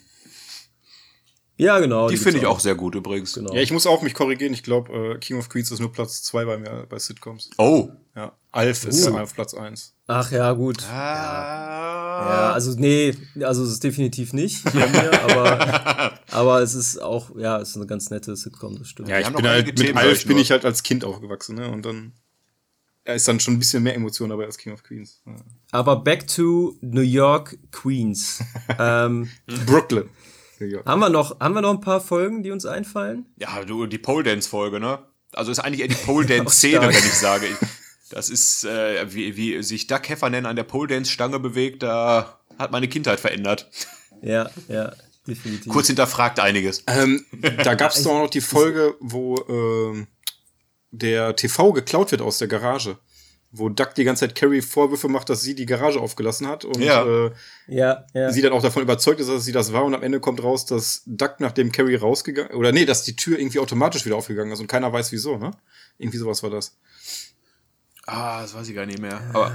Ja, genau. Die gibt's finde ich auch sehr gut übrigens. Genau. Ja, ich muss auch mich korrigieren. Ich glaube, äh, King of Queens ist nur Platz zwei bei mir bei Sitcoms. Oh. Ja, Alf ist Uh. dann auf Platz eins. Ach ja, gut. Ah. Ja, also nee, also es ist definitiv nicht bei mir, aber, *laughs* aber es ist auch, ja, es ist eine ganz nette Sitcom, das stimmt. Ja, ich bin halt, mit Themen, Alf ich bin nur. ich halt als Kind aufgewachsen, ne? Und dann. er ist dann schon ein bisschen mehr Emotion dabei als King of Queens. Ja. Aber back to New York Queens. *laughs* ähm, Brooklyn. Haben wir noch, haben wir noch ein paar Folgen, die uns einfallen? Ja, du, die Pole Dance Folge, ne? Also ist eigentlich eher die *laughs* Pole Dance Szene, wenn ich sage. Das ist, äh, wie, wie sich Doug Heffernan an der Pole Dance Stange bewegt, da hat meine Kindheit verändert. Ja, ja, definitiv. Kurz hinterfragt einiges. Ähm, da gab es *laughs* doch auch noch die Folge, wo äh, der TV geklaut wird aus der Garage wo Duck die ganze Zeit Carrie Vorwürfe macht, dass sie die Garage aufgelassen hat und ja. Äh, ja, ja. sie dann auch davon überzeugt ist, dass sie das war und am Ende kommt raus, dass Duck nachdem Carrie rausgegangen oder nee, dass die Tür irgendwie automatisch wieder aufgegangen ist und keiner weiß wieso, ne? Irgendwie sowas war das. Ah, das weiß ich gar nicht mehr. Aber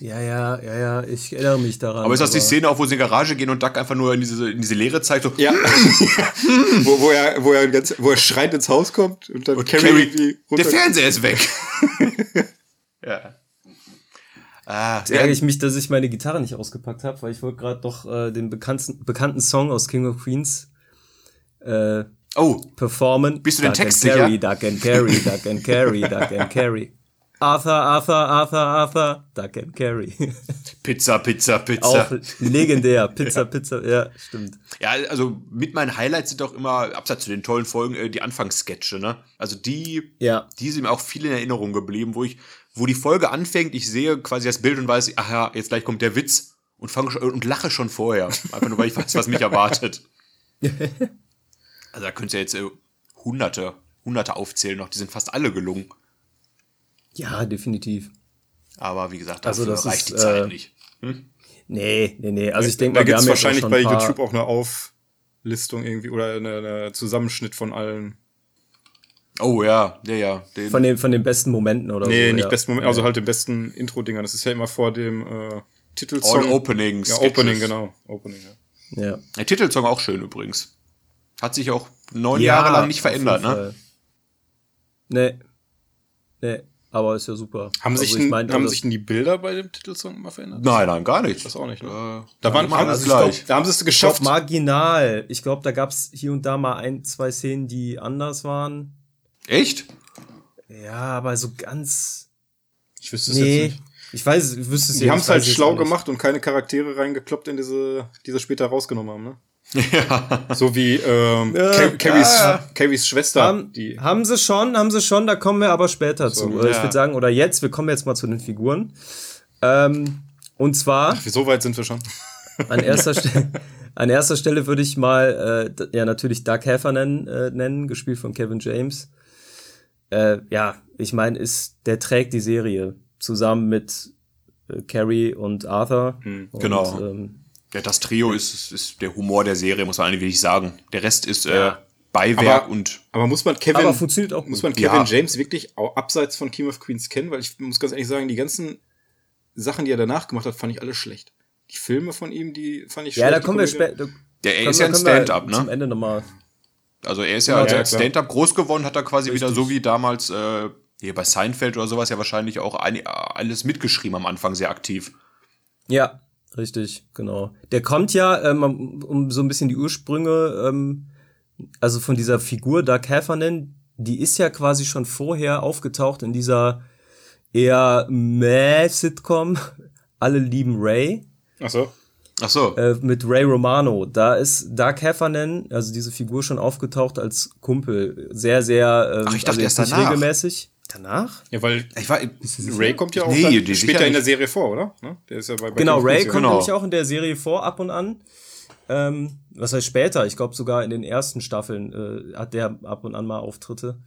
ja, ja, ja, ja, ich erinnere mich daran. Aber ist das aber die Szene, auch wo sie in die Garage gehen und Duck einfach nur in diese, in diese Leere zeigt? So, ja. *laughs* wo, wo, er, wo, er ganz, wo er schreiend ins Haus kommt und dann und Carrie, Carrie Der Fernseher ist weg. *laughs* Ja. Ah, Jetzt ärgere ich mich, dass ich meine Gitarre nicht ausgepackt habe, weil ich wollte gerade doch äh, den bekannten, bekannten Song aus King of Queens äh, oh. performen. Bist du den Text sicher? Carry, Duck and Carry, Duck and Carry, Duck and Carry. *laughs* Arthur, Arthur, Arthur, Arthur, Duck and Carry. Pizza, Pizza, Pizza. Auch legendär. *laughs* Pizza, Pizza, ja, stimmt. Ja, also mit meinen Highlights sind auch immer, abseits zu den tollen Folgen, äh, die Anfangssketche, ne? Also die, ja. die sind mir auch viel in Erinnerung geblieben, wo ich wo die Folge anfängt, ich sehe quasi das Bild und weiß, ach ja, jetzt gleich kommt der Witz und fange und lache schon vorher. Einfach nur, weil ich weiß, was mich erwartet. *laughs* also da könnt ihr jetzt äh, hunderte, hunderte aufzählen noch, die sind fast alle gelungen. Ja, definitiv. Aber wie gesagt, dafür also reicht ist, die Zeit äh, nicht. Hm? Nee, nee, nee. Also ich denke da gibt es wahrscheinlich bei YouTube auch eine Auflistung irgendwie oder eine, eine Zusammenschnitt von allen Oh ja, ja, ja. Den von, den, von den besten Momenten oder nee, so. Nee, nicht ja. besten Momenten, also halt den besten Intro-Dingern. Das ist ja immer vor dem äh, Titelsong. All Opening. Ja, Opening, genau. Opening, ja. ja. Der Titelsong auch schön übrigens. Hat sich auch neun ja, Jahre lang nicht verändert, ne? Nee. Nee. Aber ist ja super. Haben, also sich, ich mein, haben sich denn die Bilder bei dem Titelsong mal verändert? Nein, nein, gar nicht. Das auch nicht. Ne? Äh, da waren alles also gleich. Glaub, da haben sie es geschafft. Ich glaub, marginal. Ich glaube, da gab es hier und da mal ein, zwei Szenen, die anders waren. Echt? Ja, aber so ganz. Ich wüsste es nee. jetzt nicht. Ich weiß, ich wüsste es Die haben es halt schlau gemacht und keine Charaktere reingekloppt in diese, die sie später rausgenommen haben, ne? Ja. So wie ähm, ja, Carries, ja. Carries Schwester. Haben, die. haben sie schon, haben sie schon, da kommen wir aber später so, zu. Ja. Ich würde sagen, oder jetzt, wir kommen jetzt mal zu den Figuren. Ähm, und zwar. Ach, so weit sind wir schon. An erster, Stelle, *laughs* an erster Stelle würde ich mal äh, ja natürlich Doug Heffernan äh, nennen, gespielt von Kevin James äh, ja, ich meine, ist, der trägt die Serie zusammen mit äh, Carrie und Arthur. Hm, und, genau. Ähm, ja, das Trio ist, ist der Humor der Serie, muss man eigentlich wirklich sagen. Der Rest ist äh, ja. Beiwerk aber, und. Aber muss man Kevin, aber funktioniert auch muss man Kevin ja. James wirklich auch abseits von King of Queens kennen? Weil ich muss ganz ehrlich sagen, die ganzen Sachen, die er danach gemacht hat, fand ich alle schlecht. Die Filme von ihm, die fand ich ja, schlecht. Ja, da kommen wir später. Der er ist ja ein Stand-up, ne? Zum Ende nochmal. Also er ist ja, ja als Stand-up groß geworden, hat er quasi Richtig. wieder so wie damals äh, hier bei Seinfeld oder sowas ja wahrscheinlich auch ein, alles mitgeschrieben am Anfang sehr aktiv. Ja, richtig, genau. Der kommt ja, ähm, um so ein bisschen die Ursprünge, ähm, also von dieser Figur Doug Heffernan, die ist ja quasi schon vorher aufgetaucht in dieser eher meh Sitcom Alle lieben Ray. Ach so. Ach so. Äh, mit Ray Romano. Da ist Doug Heffernan, also diese Figur, schon aufgetaucht als Kumpel. Sehr, sehr. Ähm, Ach, ich dachte also erst danach. regelmäßig. Danach? Ja, weil ich war, Ray kommt ja auch nee, dann, später in der Serie vor, oder? Ne? Der ist ja bei, bei genau, Ray kommt genau. nämlich auch in der Serie vor, ab und an. Ähm, was heißt später? Ich glaube sogar in den ersten Staffeln äh, hat der ab und an mal Auftritte.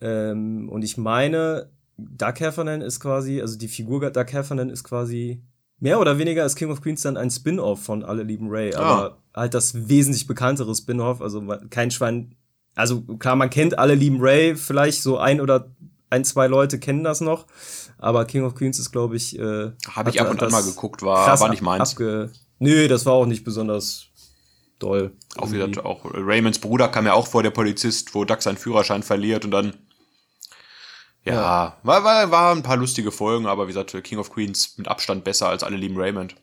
Ähm, und ich meine, Doug Heffernan ist quasi, also die Figur Doug Heffernan ist quasi mehr oder weniger ist King of Queens dann ein Spin-off von Alle lieben Ray, aber ah. halt das wesentlich bekanntere Spin-off, also kein Schwein, also klar, man kennt Alle lieben Ray, vielleicht so ein oder ein, zwei Leute kennen das noch, aber King of Queens ist, glaube ich, äh, habe ich ab und an mal geguckt, war, war nicht meins. Nö, das war auch nicht besonders doll. Auch wieder, auch Raymonds Bruder kam ja auch vor, der Polizist, wo Doug seinen Führerschein verliert und dann ja, War, war, war ein paar lustige Folgen, aber wie gesagt, King of Queens mit Abstand besser als alle lieben Raymond.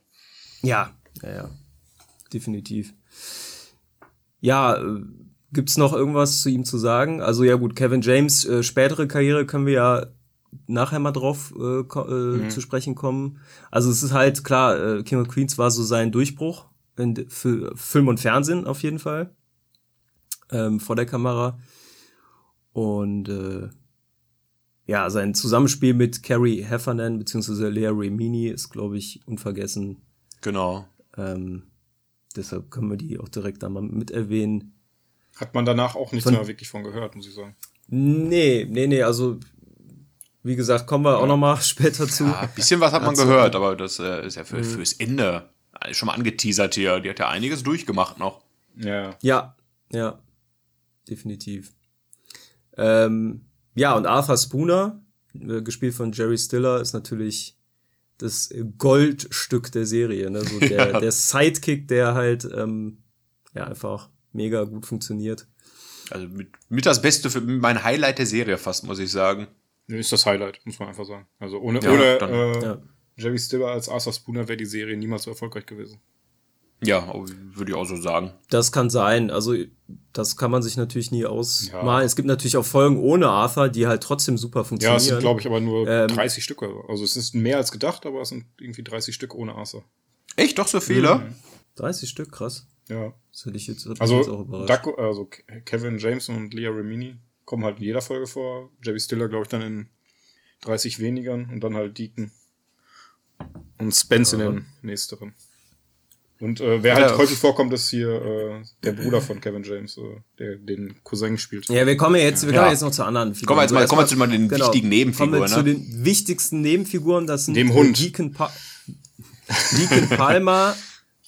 Ja, ja, ja. Definitiv. Ja, äh, gibt's noch irgendwas zu ihm zu sagen? Also ja gut, Kevin James, äh, spätere Karriere können wir ja nachher mal drauf äh, äh, mhm. zu sprechen kommen. Also es ist halt klar, äh, King of Queens war so sein Durchbruch in, für Film und Fernsehen auf jeden Fall ähm, vor der Kamera und äh, ja sein Zusammenspiel mit Carrie Heffernan beziehungsweise Lea Remini ist glaube ich unvergessen. Genau. Ähm, deshalb können wir die auch direkt einmal mit erwähnen. Hat man danach auch nichts von, mehr wirklich von gehört, muss ich sagen. Nee, nee, nee, also wie gesagt, kommen wir ja. auch noch mal *laughs* später zu. Ja, ein bisschen was hat man gehört, aber das äh, ist ja für, mhm. fürs Ende schon mal angeteasert hier. Die hat ja einiges durchgemacht noch. Ja. Ja, ja. Definitiv. Ähm, ja, und Arthur Spooner, äh, gespielt von Jerry Stiller, ist natürlich das Goldstück der Serie. Ne? So *laughs* der, ja. der Sidekick, der halt ähm, ja einfach mega gut funktioniert. Also mit, mit das Beste für mein Highlight der Serie fast, muss ich sagen. Ist das Highlight, muss man einfach sagen. Also ohne, ja, ohne äh, ja. Jerry Stiller als Arthur Spooner wäre die Serie niemals so erfolgreich gewesen. Ja, würde ich auch so sagen. Das kann sein. Also, das kann man sich natürlich nie ausmalen. Ja. Es gibt natürlich auch Folgen ohne Arthur, die halt trotzdem super funktionieren. Ja, es sind, glaube ich, aber nur ähm, 30 Stücke. Also, es ist mehr als gedacht, aber es sind irgendwie 30 Stück ohne Arthur. Echt? Doch so viele? Mhm. 30 Stück, krass. Ja. Das hätte ich jetzt, also, jetzt auch überrascht. Duck, also Kevin Jameson und Leah Remini kommen halt in jeder Folge vor. Jerry Stiller, glaube ich, dann in 30 wenigern und dann halt Deacon. Und Spence ja. in den nächsteren. Und äh, wer halt häufig vorkommt, ist hier äh, der Bruder von Kevin James, äh, der den Cousin spielt. Ja, wir kommen jetzt, wir kommen ja. jetzt noch zu anderen Figuren. Kommen wir jetzt mal, kommen wir zu mal den genau, wichtigen Nebenfiguren. Kommen wir ne? zu den wichtigsten Nebenfiguren, das sind Dem Hund. Deacon, pa Deacon Palmer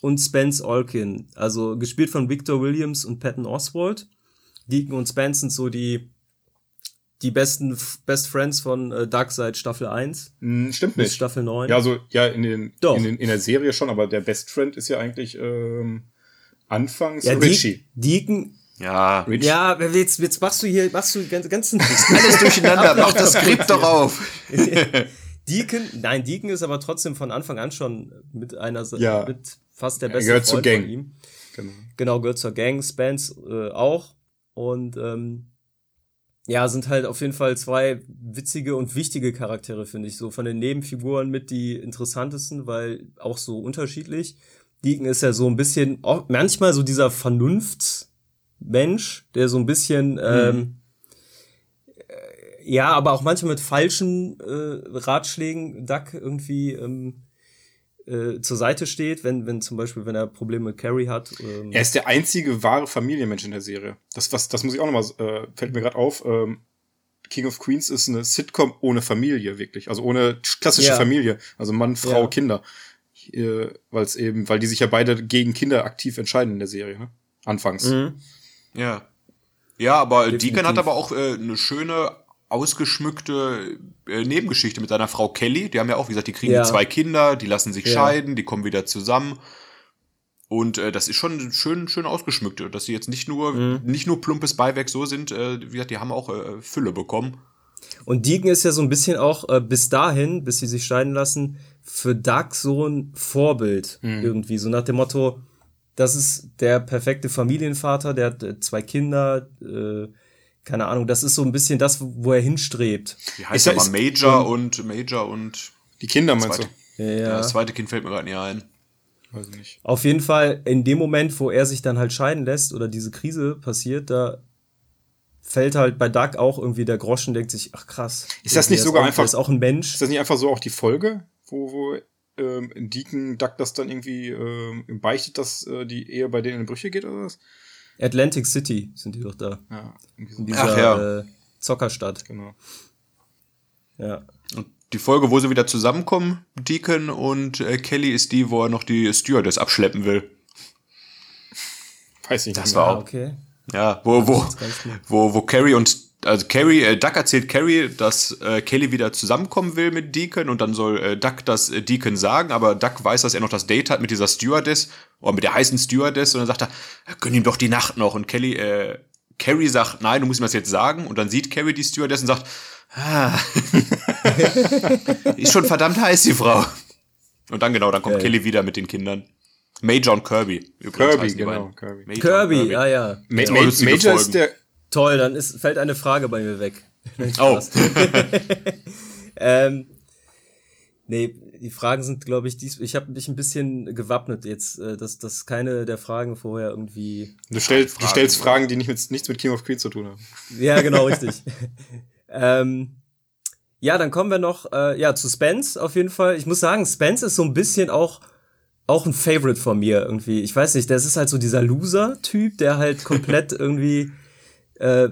und Spence Olkin. Also gespielt von Victor Williams und Patton Oswald. Deacon und Spence sind so die die besten Best Friends von äh, Dark seit Staffel 1. Hm, stimmt nicht. Staffel 9. Ja, also ja, in, den, Doch. In, den, in der Serie schon, aber der Best Friend ist ja eigentlich ähm, anfangs ja, Richie. Deacon. Ja, Richie. Ja, jetzt, jetzt machst du hier, machst du ganz, ganzen alles durcheinander, mach das Skript doch auf. *laughs* Deacon, nein, Deacon ist aber trotzdem von Anfang an schon mit einer, ja. mit fast der beste Freund zur Gang. von ihm. Genau. genau, gehört zur Gang, Spence äh, auch. Und ähm, ja, sind halt auf jeden Fall zwei witzige und wichtige Charaktere, finde ich. So von den Nebenfiguren mit die interessantesten, weil auch so unterschiedlich. Deacon ist ja so ein bisschen, auch manchmal so dieser Vernunftsmensch, der so ein bisschen, mhm. ähm, äh, ja, aber auch manchmal mit falschen äh, Ratschlägen Duck irgendwie ähm, äh, zur Seite steht, wenn, wenn zum Beispiel, wenn er Probleme mit Carrie hat. Ähm. Er ist der einzige wahre Familienmensch in der Serie. Das, was, das muss ich auch nochmal, äh, fällt mir gerade auf. Ähm, King of Queens ist eine Sitcom ohne Familie, wirklich. Also ohne klassische ja. Familie. Also Mann, Frau, ja. Kinder. Äh, weil es eben, weil die sich ja beide gegen Kinder aktiv entscheiden in der Serie, ne? Anfangs. Mhm. Ja. Ja, aber Definitiv. Deacon hat aber auch äh, eine schöne ausgeschmückte äh, Nebengeschichte mit seiner Frau Kelly. Die haben ja auch, wie gesagt, die kriegen ja. zwei Kinder, die lassen sich ja. scheiden, die kommen wieder zusammen. Und äh, das ist schon schön, schön ausgeschmückt, dass sie jetzt nicht nur, mhm. nicht nur plumpes Beiwerk so sind, äh, wie gesagt, die haben auch äh, Fülle bekommen. Und Deacon ist ja so ein bisschen auch äh, bis dahin, bis sie sich scheiden lassen, für Doug so ein Vorbild mhm. irgendwie. So nach dem Motto, das ist der perfekte Familienvater, der hat äh, zwei Kinder, äh, keine Ahnung, das ist so ein bisschen das, wo er hinstrebt. Die heißt aber Major und Major und die Kinder meinst zweite. du? Ja, ja. Das zweite Kind fällt mir gerade nicht ein. Weiß nicht. Auf jeden Fall in dem Moment, wo er sich dann halt scheiden lässt oder diese Krise passiert, da fällt halt bei Doug auch irgendwie der Groschen, denkt sich, ach krass. Ist das nicht sogar auch, einfach? Ist auch ein Mensch. Ist das nicht einfach so auch die Folge, wo, wo ähm, Deacon Doug das dann irgendwie ähm, beichtet, dass äh, die Ehe bei denen in Brüche geht oder was? Atlantic City sind die doch da. Ja, in dieser Ach, ja. äh, Zockerstadt. Genau. Ja. Und die Folge, wo sie wieder zusammenkommen, Deacon und äh, Kelly, ist die, wo er noch die Stewardess abschleppen will. Weiß ich nicht. Das war auch. Okay. Ja, wo, wo, wo, wo Carrie und also Carrie, äh, Duck erzählt Carrie, dass äh, Kelly wieder zusammenkommen will mit Deacon und dann soll äh, Duck das äh, Deacon sagen, aber Duck weiß, dass er noch das Date hat mit dieser Stewardess oder mit der heißen Stewardess und dann sagt er, gönn ihm doch die Nacht noch und Kelly, äh, Carrie sagt, nein, du musst ihm das jetzt sagen und dann sieht Carrie die Stewardess und sagt, ah, *laughs* ist schon verdammt heiß, die Frau. Und dann genau, dann kommt okay. Kelly wieder mit den Kindern. Major und Kirby. Kirby, genau. Kirby, Major Kirby, Kirby. ja, ja. Ma Ma Major ist der, Toll, dann ist, fällt eine Frage bei mir weg. *laughs* oh. *laughs* ähm, nee, die Fragen sind, glaube ich, dies, ich habe mich ein bisschen gewappnet jetzt, äh, dass, dass keine der Fragen vorher irgendwie. Du, stell, Fragen, du stellst Fragen, die nicht mit, nichts mit King of Queens zu tun haben. Ja, genau, *laughs* richtig. ähm, ja, dann kommen wir noch äh, ja zu Spence auf jeden Fall. Ich muss sagen, Spence ist so ein bisschen auch auch ein Favorite von mir irgendwie. Ich weiß nicht, das ist halt so dieser Loser-Typ, der halt komplett irgendwie äh,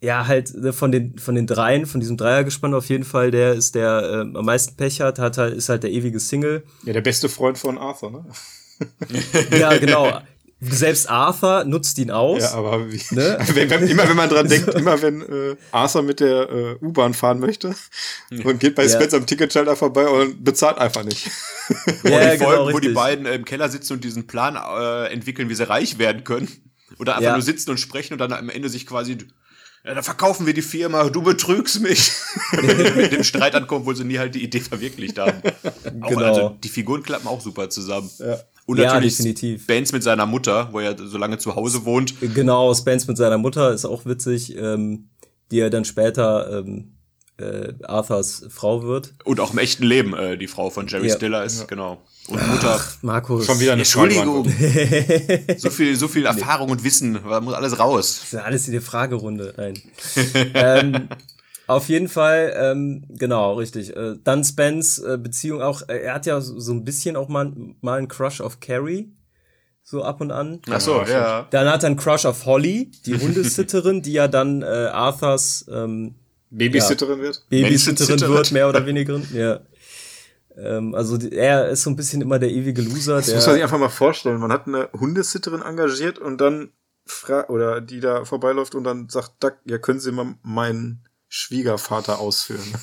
ja, halt ne, von den von den dreien, von diesem Dreiergespann auf jeden Fall, der ist der äh, am meisten Pech hat, hat halt, ist halt der ewige Single. Ja, der beste Freund von Arthur, ne? *laughs* ja, genau. Selbst Arthur nutzt ihn aus. Ja, aber wie, ne? *laughs* wenn, wenn, immer wenn man dran denkt, immer wenn äh, Arthur mit der äh, U-Bahn fahren möchte und geht bei ja. Spence am Ticketschalter vorbei und bezahlt einfach nicht. Ja, die genau, Folgen, wo die beiden äh, im Keller sitzen und diesen Plan äh, entwickeln, wie sie reich werden können. Oder einfach ja. nur sitzen und sprechen und dann am Ende sich quasi ja, dann verkaufen wir die Firma, du betrügst mich. *laughs* mit dem Streit ankommen, wo sie nie halt die Idee verwirklicht haben. Auch, genau. Also die Figuren klappen auch super zusammen. Ja. Und ja, natürlich definitiv. Spence mit seiner Mutter, wo er so lange zu Hause wohnt. Genau, Spence mit seiner Mutter ist auch witzig, ähm, die er dann später ähm, äh, Arthurs Frau wird. Und auch im echten Leben äh, die Frau von Jerry ja. Stiller ist, ja. genau. Und Mutter. Ach, Markus. Schon wieder eine Entschuldigung. *laughs* so viel, so viel Erfahrung nee. und Wissen, da muss alles raus. Das ist ja alles in der Fragerunde. Nein. ähm, auf jeden Fall, ähm, genau, richtig. Äh, dann Spence äh, Beziehung auch, äh, er hat ja so, so ein bisschen auch mal, mal einen Crush auf Carrie. So ab und an. Ach so, ja. Dann hat er einen Crush auf Holly, die Hundesitterin, die ja dann äh, Arthurs ähm, Babysitterin ja, wird? Babysitterin wird, mehr oder weniger. Ja. Ähm, also er ist so ein bisschen immer der ewige Loser. Das muss man sich einfach mal vorstellen. Man hat eine Hundesitterin engagiert und dann fra oder die da vorbeiläuft und dann sagt, Duck, ja, können Sie mal meinen Schwiegervater ausführen.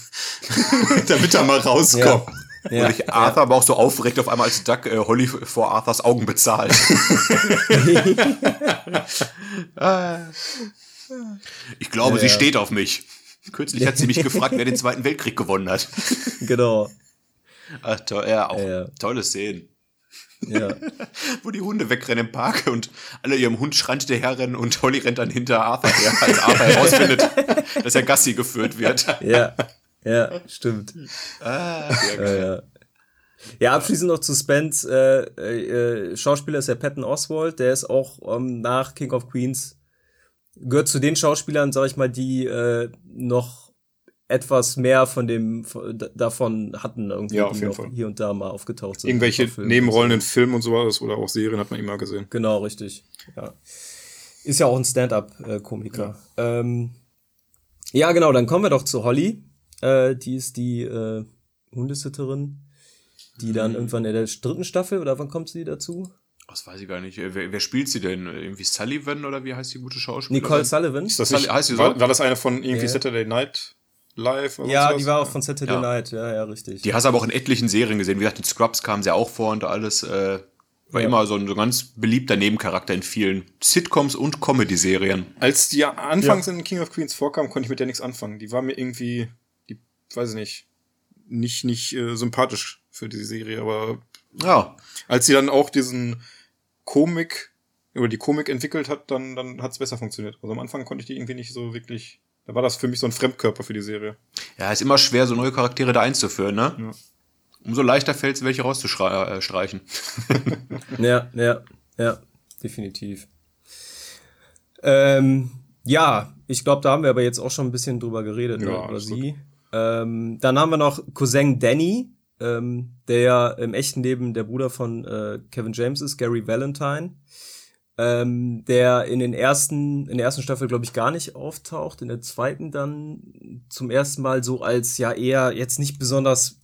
*laughs* Damit er mal rauskommt. Ja. Ja, und ich Arthur ja. aber auch so aufgeregt auf einmal, als Duck äh, Holly vor Arthurs Augen bezahlt. *laughs* ich glaube, ja, sie steht auf mich. Kürzlich hat sie mich gefragt, wer den Zweiten Weltkrieg gewonnen hat. Genau. Ach, toll, ja, auch ja. tolle Szenen. Ja. *laughs* Wo die Hunde wegrennen im Park und alle ihrem Hund schreiend herrennen und Holly rennt dann hinter Arthur her, als Arthur *laughs* herausfindet, dass er Gassi geführt wird. Ja, ja, stimmt. Ah, ja, ja. Ja, abschließend noch zu Spence. Äh, äh, Schauspieler ist ja Patton Oswald, der ist auch ähm, nach King of Queens, gehört zu den Schauspielern, sag ich mal, die äh, noch etwas mehr von dem davon hatten irgendwie ja, auf jeden Fall. hier und da mal aufgetaucht sind. Irgendwelche Nebenrollen in Filmen und sowas oder auch Serien hat man immer gesehen. Genau, richtig. Ja. Ist ja auch ein Stand-up-Komiker. Ja. Ähm, ja, genau, dann kommen wir doch zu Holly. Äh, die ist die äh, Hundesitterin, die dann mhm. irgendwann in der dritten Staffel, oder wann kommt sie dazu? Das weiß ich gar nicht. Wer, wer, spielt sie denn? Irgendwie Sullivan oder wie heißt die gute Schauspielerin? Nicole Sullivan. Ist das nicht, heißt sie so? war, war das eine von irgendwie yeah. Saturday Night Live. ja, die war auch von Saturday ja. Night, ja, ja, richtig. Die hast du aber auch in etlichen Serien gesehen. Wie gesagt, in Scrubs kam sie auch vor und alles. Äh, war ja. immer so ein so ganz beliebter Nebencharakter in vielen Sitcoms und Comedy-Serien. Als die anfangs ja. in King of Queens vorkam, konnte ich mit der nichts anfangen. Die war mir irgendwie, die, weiß ich nicht, nicht, nicht äh, sympathisch für die Serie, aber ja. als sie dann auch diesen Komik, über die Komik entwickelt hat, dann, dann hat es besser funktioniert. Also am Anfang konnte ich die irgendwie nicht so wirklich da war das für mich so ein Fremdkörper für die Serie. Ja, ist immer schwer, so neue Charaktere da einzuführen, ne? Ja. Umso leichter fällt es, welche rauszustreichen. Äh, *laughs* ja, ja, ja, definitiv. Ähm, ja, ich glaube, da haben wir aber jetzt auch schon ein bisschen drüber geredet, ne, ja, ne, über sie. Ähm, dann haben wir noch Cousin Danny, ähm, der ja im echten Leben der Bruder von äh, Kevin James ist, Gary Valentine ähm, der in den ersten, in der ersten Staffel, glaube ich, gar nicht auftaucht, in der zweiten dann zum ersten Mal so als ja eher jetzt nicht besonders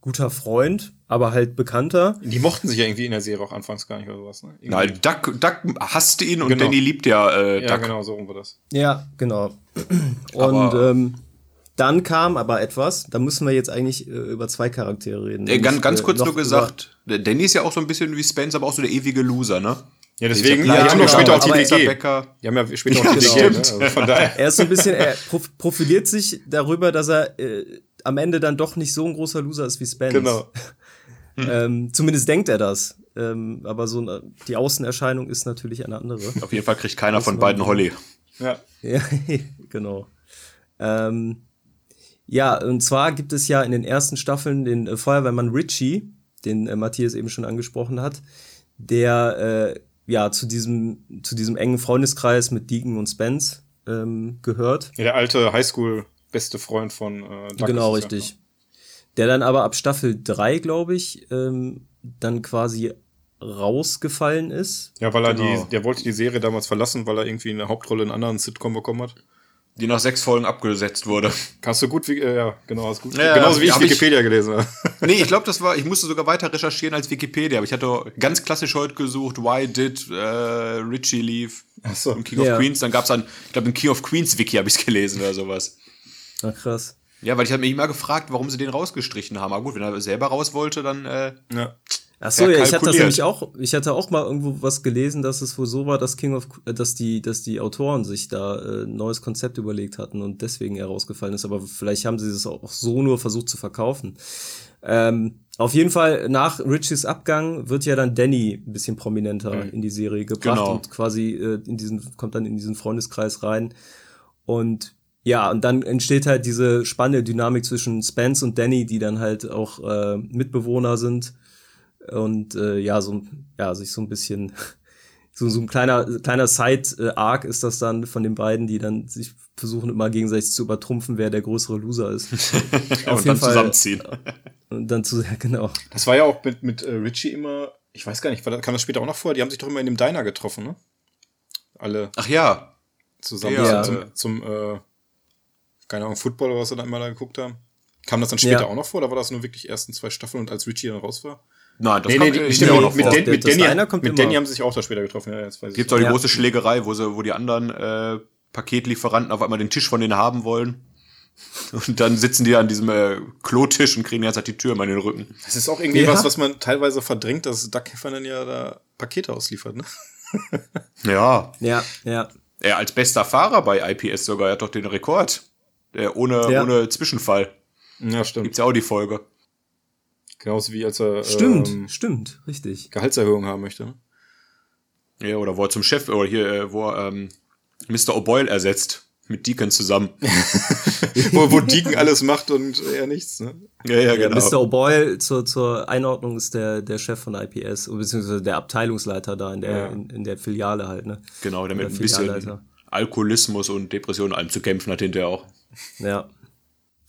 guter Freund, aber halt bekannter. Die mochten sich ja irgendwie in der Serie auch anfangs gar nicht oder sowas. Ne? Nein, Duck, Duck hasste ihn und genau. Danny liebt ja äh, Duck. Ja, genau, so rum war das. Ja, genau. *clears throat* Und ähm, dann kam aber etwas, da müssen wir jetzt eigentlich äh, über zwei Charaktere reden. Äh, ganz, ganz kurz nur gesagt, Danny ist ja auch so ein bisschen wie Spence, aber auch so der ewige Loser, ne? Ja, deswegen, ja, die haben doch später auch die WG. Die haben ja später auch die WG. Ne? Also von daher. *laughs* Er ist so ein bisschen, er profiliert sich darüber, dass er äh, am Ende dann doch nicht so ein großer Loser ist wie Spence. Genau. *laughs* ähm, zumindest denkt er das. Ähm, aber so eine, die Außenerscheinung ist natürlich eine andere. Auf jeden Fall kriegt keiner von beiden Holly. Ja. ja *laughs* genau. Ähm, Ja, und zwar gibt es ja in den ersten Staffeln den äh, Feuerwehrmann Richie, den äh, Matthias eben schon angesprochen hat, der äh, ja zu diesem zu diesem engen Freundeskreis mit Deacon und Spence ähm, gehört. Ja, der alte Highschool beste Freund von äh, Doug Genau, richtig. Ja. Der dann aber ab Staffel 3, glaube ich, ähm, dann quasi rausgefallen ist. Ja, weil er genau. die, der wollte die Serie damals verlassen, weil er irgendwie eine Hauptrolle in anderen Sitcom bekommen hat. Die nach sechs Folgen abgesetzt wurde. Hast du gut, äh, ja, genau, hast gut. Ja, genauso wie ich Wikipedia ich, gelesen habe. *laughs* Nee, ich glaube, das war, ich musste sogar weiter recherchieren als Wikipedia, aber ich hatte ganz klassisch heute gesucht, why did äh, Richie leave so. im King ja. of Queens. Dann gab's dann, ich glaube, im King of Queens Wiki habe ich gelesen oder sowas. Ach, krass. Ja, weil ich habe mich immer gefragt, warum sie den rausgestrichen haben. Aber gut, wenn er selber raus wollte, dann äh, ja. Ach so, ja, ich hatte das nämlich auch, ich hatte auch mal irgendwo was gelesen, dass es wohl so war, dass King of, äh, dass die, dass die Autoren sich da äh, ein neues Konzept überlegt hatten und deswegen herausgefallen ist. Aber vielleicht haben sie es auch so nur versucht zu verkaufen. Ähm, auf jeden Fall, nach Richies Abgang wird ja dann Danny ein bisschen prominenter mhm. in die Serie gebracht genau. und quasi äh, in diesen, kommt dann in diesen Freundeskreis rein. Und ja, und dann entsteht halt diese spannende Dynamik zwischen Spence und Danny, die dann halt auch äh, Mitbewohner sind und äh, ja, so ja, sich so ein bisschen *laughs* so, so ein kleiner kleiner Side-Arc ist das dann von den beiden, die dann sich versuchen immer gegenseitig zu übertrumpfen, wer der größere Loser ist. *laughs* Auf und dann Fall, zusammenziehen. Und dann zu, *laughs* genau. Das war ja auch mit, mit äh, Richie immer, ich weiß gar nicht, kam das später auch noch vor? Die haben sich doch immer in dem Diner getroffen, ne? Alle. Ach ja. Zusammen ja. zum, zum, zum äh, keine Ahnung, Football oder was sie da immer da geguckt haben. Kam das dann später ja. auch noch vor oder war das nur wirklich ersten zwei Staffeln und als Richie dann raus war? Nein, das nee, nee, nee, stimmt, mit, mit, Den, mit, Danny, mit Danny haben sie sich auch da später getroffen. Ja, Gibt auch die ja. große Schlägerei, wo sie, wo die anderen äh, Paketlieferanten auf einmal den Tisch von denen haben wollen. *laughs* Und dann sitzen die an diesem äh, Klotisch und kriegen die ganze Zeit die Tür immer in den Rücken. Das ist auch irgendwie ja. was, was man teilweise verdrängt, dass Duck Heffernan ja da Pakete ausliefert, ne? *laughs* ja. Ja, ja. Er als bester Fahrer bei IPS sogar, er hat doch den Rekord. Der ohne, ja. ohne Zwischenfall. Ja, stimmt. Gibt's ja auch die Folge. Genauso wie als er stimmt, ähm, stimmt, richtig. Gehaltserhöhung haben möchte. Ne? Ja, oder wo er zum Chef, oder hier, äh, wo er ähm, Mr. O'Boyle ersetzt. Mit Deacon zusammen. *laughs* wo, wo Deacon alles macht und er nichts, ne? Ja, ja, genau. Mr. O'Boyle zur, zur Einordnung ist der, der Chef von IPS, beziehungsweise der Abteilungsleiter da in der, ja. in, in, der Filiale halt, ne? Genau, der mit ein bisschen Alkoholismus und Depressionen allem zu kämpfen hat hinterher auch. Ja.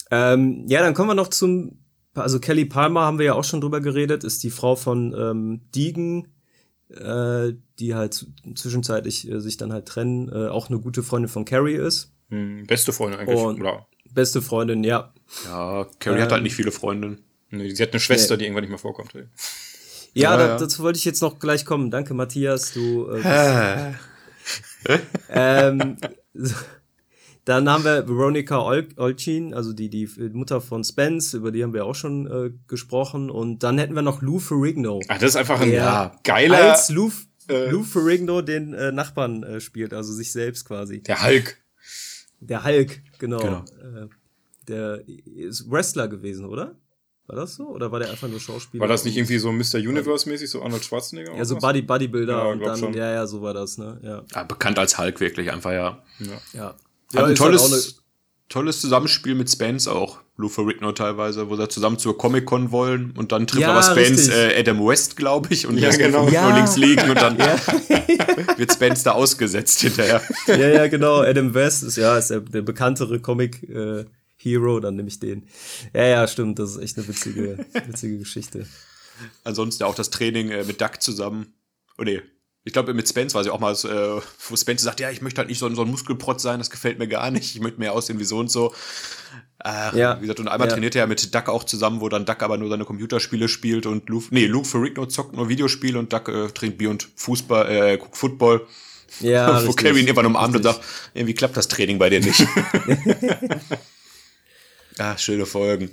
Ähm, ja, dann kommen wir noch zum also Kelly Palmer haben wir ja auch schon drüber geredet, ist die Frau von ähm, Deegan, äh, die halt zwischenzeitlich äh, sich dann halt trennen, äh, auch eine gute Freundin von Carrie ist. Hm, beste Freundin eigentlich, Und oder? Beste Freundin, ja. Ja, Carrie ähm, hat halt nicht viele Freundinnen. Nee, sie hat eine Schwester, nee. die irgendwann nicht mehr vorkommt. Ja, ja, da, dazu wollte ich jetzt noch gleich kommen. Danke, Matthias. Du. Äh, *laughs* *laughs* ähm, dann haben wir Veronica Ol Olchin, also die, die Mutter von Spence, über die haben wir auch schon äh, gesprochen. Und dann hätten wir noch Lou Ferrigno. Ach, das ist einfach ein ja, geiler... Als Lou, äh, Lou Ferrigno den äh, Nachbarn äh, spielt, also sich selbst quasi. Der Hulk. Der Hulk, genau. genau. Äh, der ist Wrestler gewesen, oder? War das so? Oder war der einfach nur Schauspieler? War das nicht irgendwie so Mr. Universe-mäßig, so Arnold Schwarzenegger? Ja, so Buddy Bodybuilder ja, und dann, schon. ja, ja, so war das, ne? Ja. ja. bekannt als Hulk wirklich einfach, ja. Ja. ja. Hat ein tolles, halt tolles Zusammenspiel mit Spence auch. Lou Ferrigno teilweise, wo sie zusammen zur Comic-Con wollen und dann trifft ja, aber Spence äh, Adam West, glaube ich, und ja, genau. ja. nur links liegen und dann ja. *laughs* wird Spence da ausgesetzt hinterher. Ja, ja, genau. Adam West ist ja ist der, der bekanntere Comic äh, Hero, dann nehme ich den. Ja, ja, stimmt, das ist echt eine witzige, witzige Geschichte. Ansonsten auch das Training äh, mit Duck zusammen. Oh nee, ich glaube, mit Spence war sie auch mal, äh, wo Spence sagt, ja, ich möchte halt nicht so, so ein Muskelprotz sein, das gefällt mir gar nicht. Ich möchte mehr aussehen wie so und so. Äh, ja. Wie gesagt, und einmal ja. trainiert er mit Duck auch zusammen, wo dann Duck aber nur seine Computerspiele spielt und Luke, nee, Luke Ferrigno zockt nur Videospiele und Duck äh, trainiert Bier und Fußball, äh, guckt Football. Ja, *laughs* wo Kevin irgendwann umarmt und sagt, irgendwie klappt das Training bei dir nicht. *laughs* *laughs* ah, schöne Folgen.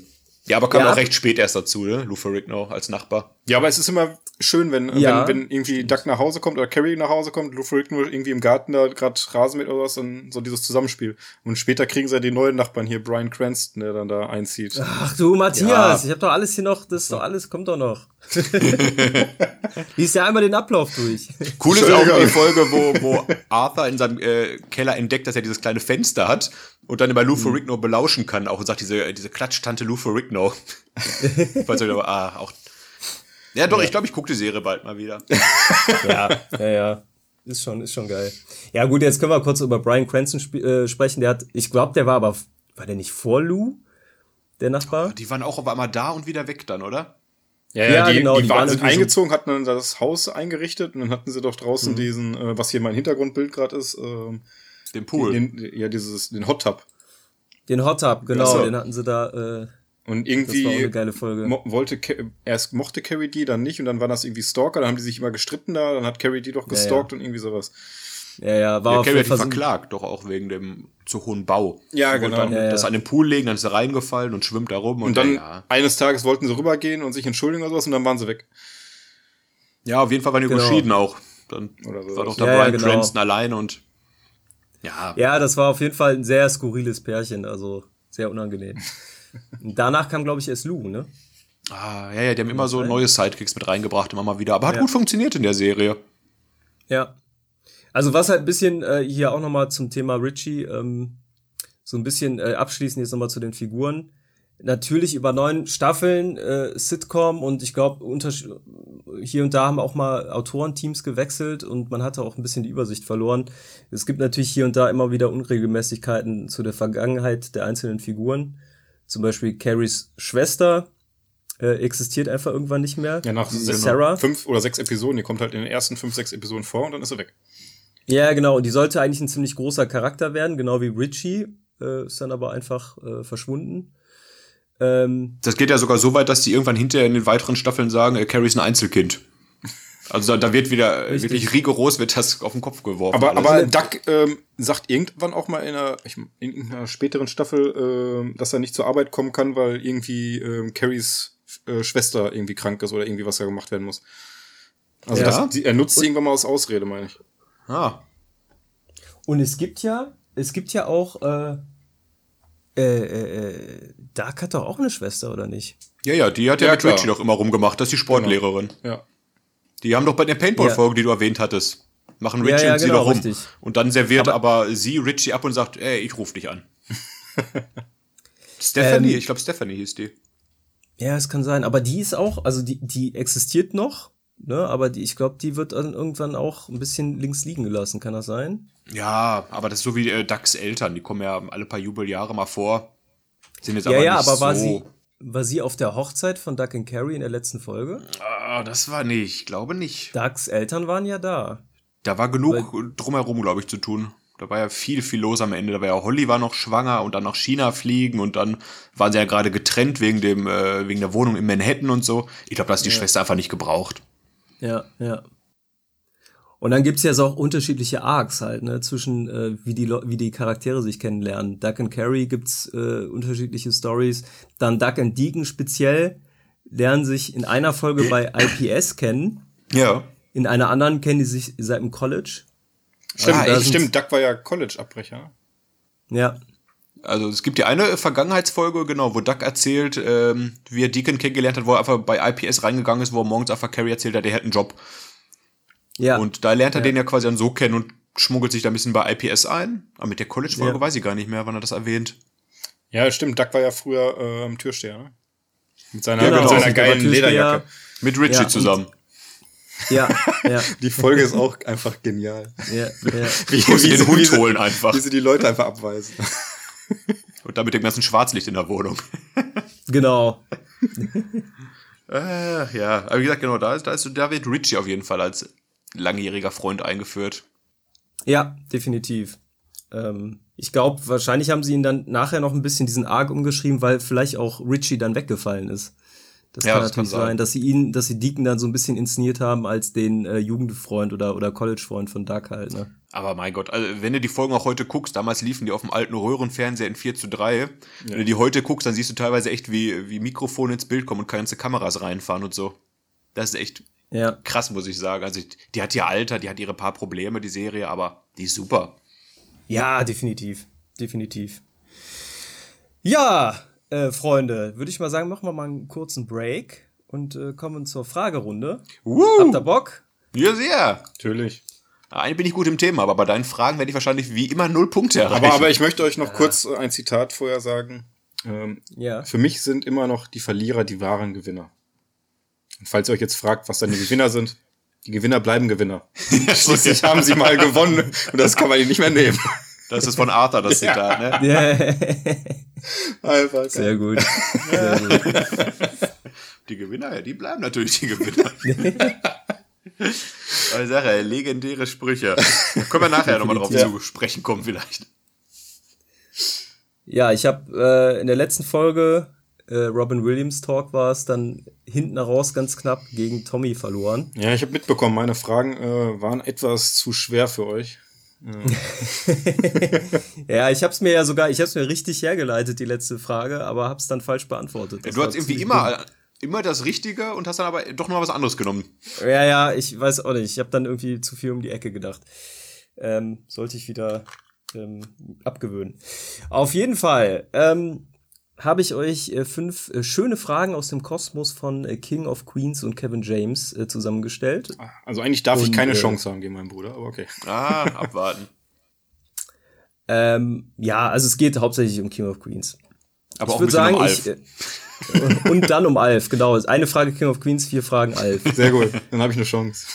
Ja, aber kam ja. auch recht spät erst dazu, ne? Lou Ferrigno als Nachbar. Ja, aber es ist immer schön, wenn, ja. wenn, wenn irgendwie Duck nach Hause kommt oder Carrie nach Hause kommt, Lou Ferrigno irgendwie im Garten da gerade Rasen mit oder was, dann so dieses Zusammenspiel. Und später kriegen sie ja den neuen Nachbarn hier, Brian Cranston, der dann da einzieht. Ach du, Matthias, ja. ich hab doch alles hier noch, das ist doch alles, kommt doch noch. *laughs* *laughs* Lies ja einmal den Ablauf durch. Cool ist auch die Folge, wo, wo Arthur in seinem äh, Keller entdeckt, dass er dieses kleine Fenster hat Und dann immer Lou Ferrigno belauschen kann, auch und sagt diese, diese Klatschtante Lou Ferrigno. *laughs* Falls ihr aber, ah, auch. Ja, doch, ja. ich glaube, ich gucke die Serie bald mal wieder. *laughs* ja, ja, ja. Ist schon, ist schon geil. Ja, gut, jetzt können wir kurz über Brian Cranston sp äh, sprechen. Der hat, ich glaube, der war aber, war der nicht vor Lou? Der Nachbar? Oh, die waren auch auf einmal da und wieder weg dann, oder? Ja, ja, die, genau, die, die waren, sind eingezogen, hatten dann das Haus eingerichtet und dann hatten sie doch draußen mhm. diesen, äh, was hier mein Hintergrundbild gerade ist, äh, den Pool. Den, ja, dieses, den Hot Tub. Den Hot Tub, genau, also. den hatten sie da. Äh, und irgendwie das war eine geile Folge. Mo wollte erst mochte Carrie D, dann nicht und dann war das irgendwie Stalker, dann haben die sich immer gestritten da, dann hat Carrie D doch gestalkt ja, ja. und irgendwie sowas. Ja, ja, war ja, Carrie hat die verklagt, doch auch wegen dem zu hohen Bau. Ja, genau. Dann ja, das an den Pool legen, dann ist er reingefallen und schwimmt da rum. Und, und dann ja. eines Tages wollten sie rübergehen und sich entschuldigen oder sowas und dann waren sie weg. Ja, auf jeden Fall waren die genau. überschieden auch. Dann so war doch der Brian genau. Cranston alleine und ja. Ja, das war auf jeden Fall ein sehr skurriles Pärchen, also sehr unangenehm. *laughs* Danach kam, glaube ich, erst Lou, ne? Ah, ja, ja, die haben immer so neue Sidekicks mit reingebracht, immer mal wieder. Aber hat ja. gut funktioniert in der Serie. Ja. Also was halt ein bisschen äh, hier auch nochmal zum Thema Richie, ähm, so ein bisschen äh, abschließend jetzt nochmal zu den Figuren natürlich über neun Staffeln äh, Sitcom und ich glaube, hier und da haben auch mal Autorenteams gewechselt und man hatte auch ein bisschen die Übersicht verloren. Es gibt natürlich hier und da immer wieder Unregelmäßigkeiten zu der Vergangenheit der einzelnen Figuren. Zum Beispiel Carries Schwester äh, existiert einfach irgendwann nicht mehr. Ja, nach Sarah. fünf oder sechs Episoden, die kommt halt in den ersten fünf, sechs Episoden vor und dann ist sie weg. Ja, genau. Und die sollte eigentlich ein ziemlich großer Charakter werden, genau wie Richie. Äh, ist dann aber einfach äh, verschwunden. Ähm, das geht ja sogar so weit, dass die irgendwann hinterher in den weiteren Staffeln sagen, äh, Carrie ist ein Einzelkind. Also da, da wird wieder Richtig. wirklich rigoros wird das auf den Kopf geworfen. Aber, aber Duck ähm, sagt irgendwann auch mal in einer, in einer späteren Staffel, äh, dass er nicht zur Arbeit kommen kann, weil irgendwie äh, Carries äh, Schwester irgendwie krank ist oder irgendwie was da gemacht werden muss. Also ja. das, die, er nutzt Und, irgendwann mal als Ausrede, meine ich. Ah. Und es gibt ja, es gibt ja auch äh, äh, äh, äh, Dark hat doch auch eine Schwester, oder nicht? Ja, ja, die hat ja, ja mit. Richie doch immer rumgemacht, das ist die Sportlehrerin. Genau. Ja. Die haben doch bei der Paintball-Folge, ja. die du erwähnt hattest, machen Richie ja, und sie genau, doch rum. Richtig. Und dann serviert aber, aber, sie Richie ab und sagt, ey, ich ruf dich an. *laughs* Stephanie, ähm, ich glaube Stephanie hieß die. Ja, es kann sein, aber die ist auch, also die, die existiert noch, ne, aber die, ich glaube, die wird dann irgendwann auch ein bisschen links liegen gelassen, kann das sein? Ja, aber das ist so wie äh, Ducks Eltern, die kommen ja alle paar Jubeljahre mal vor. Sind jetzt ja, aber ja, nicht aber war so sie war sie auf der Hochzeit von Duck and Carrie in der letzten Folge? Ah, das war nicht, ich glaube nicht. Ducks Eltern waren ja da. Da war genug Weil, drumherum, glaube ich, zu tun. Da war ja viel, viel los am Ende. Da war ja Holly war noch schwanger und dann nach China fliegen und dann waren sie ja gerade getrennt wegen dem, äh, wegen der Wohnung in Manhattan und so. Ich glaube, da ist die ja. Schwester einfach nicht gebraucht. Ja, ja. Und dann gibt's ja so auch unterschiedliche Arcs halt, ne, zwischen äh, wie die wie die Charaktere sich kennenlernen. Duck and Carrie gibt's äh, unterschiedliche Stories. Dann Duck and Deacon speziell lernen sich in einer Folge bei IPS kennen. Ja. In einer anderen kennen die sich seit dem College. Stimmt, ah, stimmt. Duck war ja College-Abbrecher. Ja. Also es gibt ja eine Vergangenheitsfolge, genau, wo Duck erzählt, ähm, wie er Deacon kennengelernt hat, wo er einfach bei IPS reingegangen ist, wo er morgens einfach Carrie erzählt hat, er hätte einen Job. Ja. Und da lernt er ja. den ja quasi dann so kennen und schmuggelt sich da ein bisschen bei IPS ein. Aber mit der College-Folge ja. weiß ich gar nicht mehr, wann er das erwähnt. Ja, stimmt. Duck war ja früher äh, am Türsteher, ne? Mit seiner, genau. mit seiner geilen Lederjacke. Mit Richie ja, zusammen. Ja, *laughs* ja. Die Folge ist auch einfach genial. Ja, ja. Wie, *laughs* wie, wie sie den Hund holen einfach. Wie sie die Leute einfach abweisen. *laughs* Und damit dem ganzen Schwarzlicht in der Wohnung. *laughs* Genau. äh, ja, aber wie gesagt, genau, da ist, da ist David Ritchie auf jeden Fall als langjähriger Freund eingeführt. Ja, definitiv. Ähm, ich glaube, wahrscheinlich haben sie ihn dann nachher noch ein bisschen diesen Arc umgeschrieben, weil vielleicht auch Richie dann weggefallen ist. Das ja, kann das natürlich kann sein. sein, dass sie ihn, dass sie Deacon dann so ein bisschen inszeniert haben als den äh, Jugendfreund oder, oder College-Freund von Duck halt, ne? Aber mein Gott, also wenn du die Folgen auch heute guckst, damals liefen die auf dem alten Röhrenfernseher in 4 zu 3. Ja. Wenn du die heute guckst, dann siehst du teilweise echt, wie, wie Mikrofone ins Bild kommen und ganze Kameras reinfahren und so. Das ist echt ja. krass, muss ich sagen. Also die hat ihr Alter, die hat ihre paar Probleme, die Serie, aber die ist super. Ja, definitiv. Definitiv. Ja, äh, Freunde, würde ich mal sagen, machen wir mal einen kurzen Break und äh, kommen zur Fragerunde. Woo! Habt ihr Bock? Ja, sehr. Natürlich. Eigentlich bin ich gut im Thema, aber bei deinen Fragen werde ich wahrscheinlich wie immer null Punkte erreichen. Aber, aber ich möchte euch noch ja. kurz ein Zitat vorher sagen. Ähm, ja. Für mich sind immer noch die Verlierer die wahren Gewinner. Und falls ihr euch jetzt fragt, was dann die Gewinner sind, die Gewinner bleiben Gewinner. *laughs* Schließlich haben sie mal gewonnen und das kann man ihnen nicht mehr nehmen. Das ist von Arthur, das Zitat, ja. ne? Einfach, Sehr gut. Sehr gut. Die Gewinner, die bleiben natürlich die Gewinner. *laughs* Also Sache, legendäre Sprüche. Da können wir nachher nochmal drauf zu sprechen kommen vielleicht. Ja, ich habe äh, in der letzten Folge äh, Robin Williams Talk war es dann hinten raus ganz knapp gegen Tommy verloren. Ja, ich habe mitbekommen, meine Fragen äh, waren etwas zu schwer für euch. *laughs* ja, ich habe es mir ja sogar, ich habe es mir richtig hergeleitet die letzte Frage, aber habe es dann falsch beantwortet. Ja, du hast irgendwie immer. Immer das Richtige und hast dann aber doch noch was anderes genommen. Ja, ja, ich weiß auch nicht. Ich habe dann irgendwie zu viel um die Ecke gedacht. Ähm, sollte ich wieder ähm, abgewöhnen. Auf jeden Fall. Ähm, habe ich euch äh, fünf äh, schöne Fragen aus dem Kosmos von äh, King of Queens und Kevin James äh, zusammengestellt. Ah, also eigentlich darf und, ich keine äh, Chance haben gegen meinen Bruder, aber okay. Ah, abwarten. ähm, ja, also es geht hauptsächlich um King of Queens. Aber ich würde sagen, um Alf. Ich, äh, *laughs* und dann um Alf, genau. Eine Frage King of Queens, vier Fragen Alf. Sehr gut, dann habe ich eine Chance.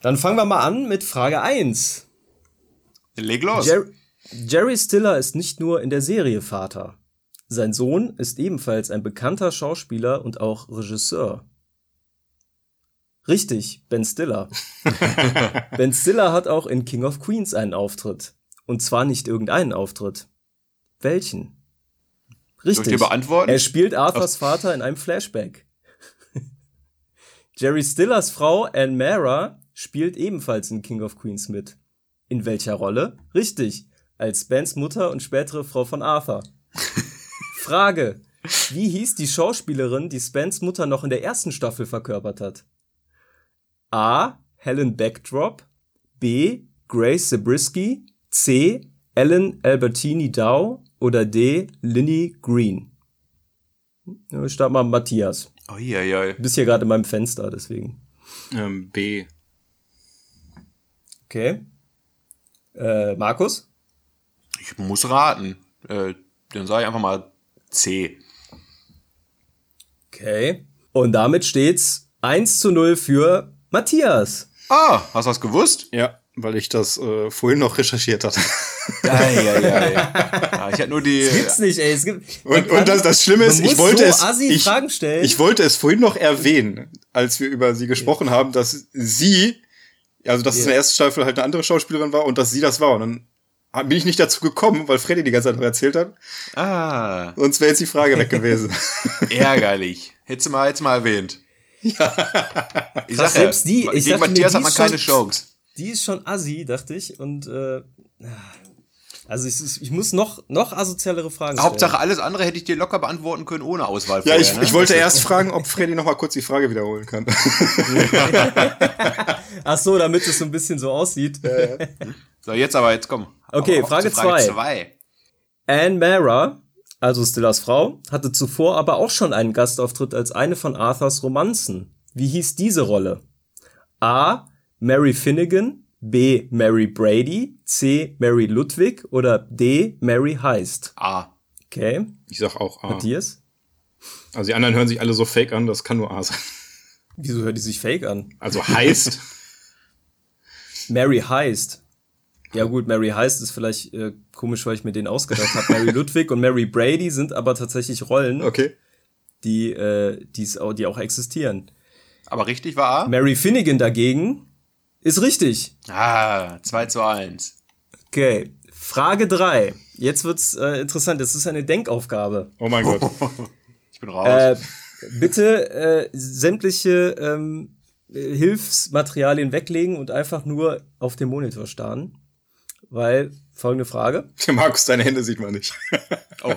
Dann fangen wir mal an mit Frage 1. Leg los. Jer Jerry Stiller ist nicht nur in der Serie Vater. Sein Sohn ist ebenfalls ein bekannter Schauspieler und auch Regisseur. Richtig, Ben Stiller. *laughs* ben Stiller hat auch in King of Queens einen Auftritt. Und zwar nicht irgendeinen Auftritt. Welchen? Richtig. Er spielt Arthurs Vater in einem Flashback. Jerry Stillers Frau Anne Mara spielt ebenfalls in King of Queens mit. In welcher Rolle? Richtig, als Bens Mutter und spätere Frau von Arthur. Frage. Wie hieß die Schauspielerin, die Spans Mutter noch in der ersten Staffel verkörpert hat? A. Helen Backdrop. B. Grace Zabriskie. C. Ellen Albertini Dow. Oder D. Linny Green. Ich starte mal Matthias. Oh, ja, ja. Du bist hier gerade in meinem Fenster, deswegen. Ähm, B. Okay. Äh, Markus? Ich muss raten. Äh, dann sage ich einfach mal C. Okay. Und damit steht's 1 zu 0 für Matthias. Ah, hast du das gewusst? Ja, weil ich das äh, vorhin noch recherchiert hatte. *laughs* Ja, ja, ja, ja. Ich hatte nur die. Das gibt's nicht, ey. Es gibt, und, und das, das Schlimme ist, ich wollte so es. Ich, Fragen stellen. ich wollte es vorhin noch erwähnen, als wir über sie gesprochen ja. haben, dass sie, also dass ja. es in der ersten Staffel halt eine andere Schauspielerin war und dass sie das war. Und dann bin ich nicht dazu gekommen, weil Freddy die ganze Zeit noch erzählt hat. Ah. Sonst wäre jetzt die Frage weg gewesen. *laughs* Ärgerlich. Hättest du mal, jetzt mal erwähnt. Ja. Ich sag selbst die, ich gegen Matthias mir, hat man keine Chance. Die ist schon assi, dachte ich. Und äh, also ich, ich muss noch, noch asozialere Fragen stellen. Hauptsache alles andere hätte ich dir locker beantworten können ohne Auswahl. Ja, ich, ne? ich wollte erst fragen, ob Freddy noch mal kurz die Frage wiederholen kann. *laughs* Ach so, damit es so ein bisschen so aussieht. Ja, So, jetzt aber, jetzt komm. Okay, Frage 2. Anne Mara, also Stillers Frau, hatte zuvor aber auch schon einen Gastauftritt als eine von Arthurs Romanzen. Wie hieß diese Rolle? A. Mary Finnegan, B. Mary Brady, C. Mary Ludwig oder D. Mary Heist? A. Okay. Ich sag auch A. Matthias? Also die anderen hören sich alle so fake an, das kann nur A sein. Wieso hören die sich fake an? Also Heist. *laughs* Mary Heist. Ja gut, Mary heißt es vielleicht äh, komisch, weil ich mir den ausgedacht habe. Mary *laughs* Ludwig und Mary Brady sind aber tatsächlich Rollen, okay. die, äh, die's auch, die auch existieren. Aber richtig war A? Mary Finnegan dagegen ist richtig. Ah, 2 zu 1. Okay, Frage 3. Jetzt wird's äh, interessant, das ist eine Denkaufgabe. Oh mein Gott. *laughs* ich bin raus. Äh, bitte äh, sämtliche ähm, Hilfsmaterialien weglegen und einfach nur auf den Monitor starren weil folgende Frage. *laughs* Markus, deine Hände sieht man nicht. *laughs* oh.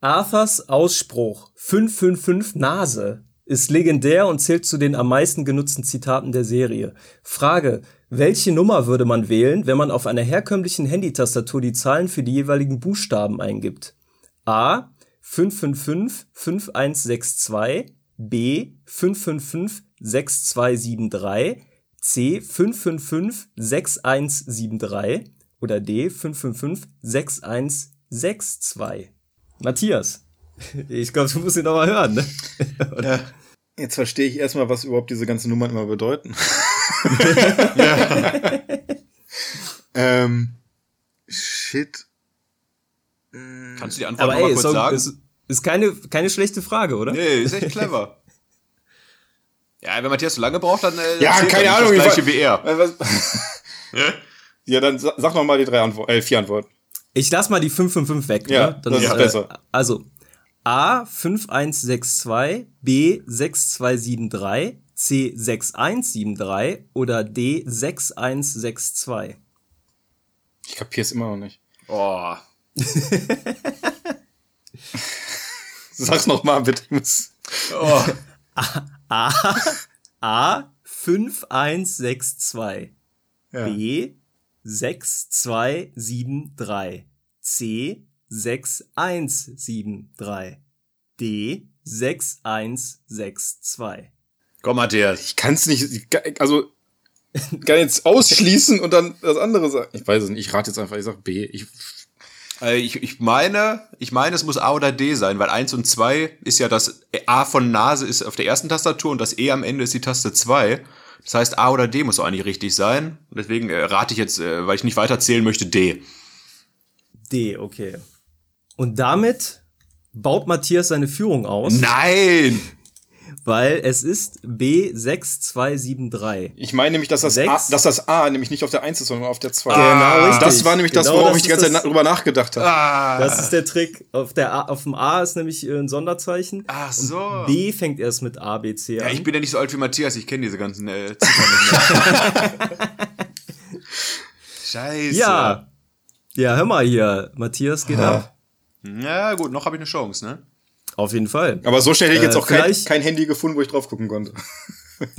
Arthurs Ausspruch 555 Nase ist legendär und zählt zu den am meisten genutzten Zitaten der Serie. Frage, welche Nummer würde man wählen, wenn man auf einer herkömmlichen Handytastatur die Zahlen für die jeweiligen Buchstaben eingibt? A 555 5162, B 555 6273, C 555 6173 oder D 555 6162. Matthias, *laughs* ich glaube, du musst ihn noch mal hören. Ne? Ja. *laughs* Jetzt verstehe ich erstmal, was überhaupt diese ganzen Nummern immer bedeuten. *laughs* ja. ähm, shit. Kannst du die Antwort Aber noch ey, mal kurz sagen? Ist, ist keine, keine schlechte Frage, oder? Nee, ist echt clever. *laughs* Ja, wenn Matthias so lange braucht, dann äh, ja, keine Ahnung, das gleiche wie er. ja, dann sag noch mal die drei Antworten, äh, vier Antworten. Ich lass mal die 555 weg. Ja, ne? das ist, ist besser. Äh, also A 5162, B 6273, C 6173 oder D 6162. Ich kapier's immer noch nicht. Oh. *laughs* Sag's noch mal bitte. Oh. *laughs* A, A 5162. Ja. B 6273. C 6173. D 6162. Komm, Matthias. Ich kann's nicht, also, kann jetzt ausschließen und dann das andere sagen. Ich weiß es nicht, ich rate jetzt einfach, ich sag B. Ich äh, ich, ich meine, ich meine, es muss A oder D sein, weil eins und zwei ist ja das A von Nase ist auf der ersten Tastatur und das E am Ende ist die Taste 2. Das heißt, A oder D muss auch eigentlich richtig sein. Deswegen äh, rate ich jetzt, äh, weil ich nicht weiterzählen möchte, D. D, okay. Und damit baut Matthias seine Führung aus. Nein! weil es ist B6273. Ich meine nämlich, dass das, A, dass das A nämlich nicht auf der 1 ist, sondern auf der 2. Genau, richtig. Das war nämlich das, genau, worauf das ich die ganze Zeit drüber nachgedacht habe. Ah. Das ist der Trick. Auf, der A, auf dem A ist nämlich äh, ein Sonderzeichen. Ach so. Und B fängt erst mit A, B, C an. Ja, ich bin ja nicht so alt wie Matthias, ich kenne diese ganzen äh, Ziffern nicht mehr. *laughs* Scheiße. Ja. Ja, hör mal hier. Matthias geht ha. ab. Ja, gut, noch habe ich eine Chance, ne? Auf jeden Fall. Aber so schnell hätte ich jetzt äh, auch kein, kein Handy gefunden, wo ich drauf gucken konnte. *laughs*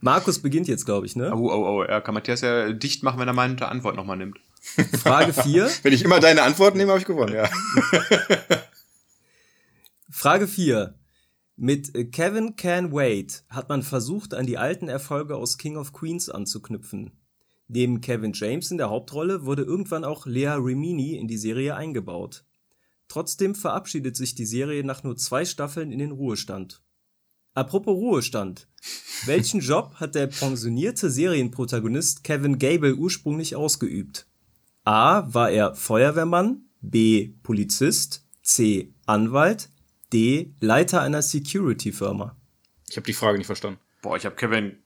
Markus beginnt jetzt, glaube ich, ne? Oh, oh, oh. Er kann Matthias ja dicht machen, wenn er meine Antwort nochmal nimmt. *laughs* Frage 4. *laughs* wenn ich immer deine Antworten nehme, habe ich gewonnen, ja. Frage 4. Mit Kevin Can Wait hat man versucht, an die alten Erfolge aus King of Queens anzuknüpfen. Neben Kevin James in der Hauptrolle wurde irgendwann auch Lea Remini in die Serie eingebaut. Trotzdem verabschiedet sich die Serie nach nur zwei Staffeln in den Ruhestand. Apropos Ruhestand. *laughs* Welchen Job hat der pensionierte Serienprotagonist Kevin Gable ursprünglich ausgeübt? A. War er Feuerwehrmann? B. Polizist? C. Anwalt? D. Leiter einer Security-Firma? Ich habe die Frage nicht verstanden. Boah, ich habe Kevin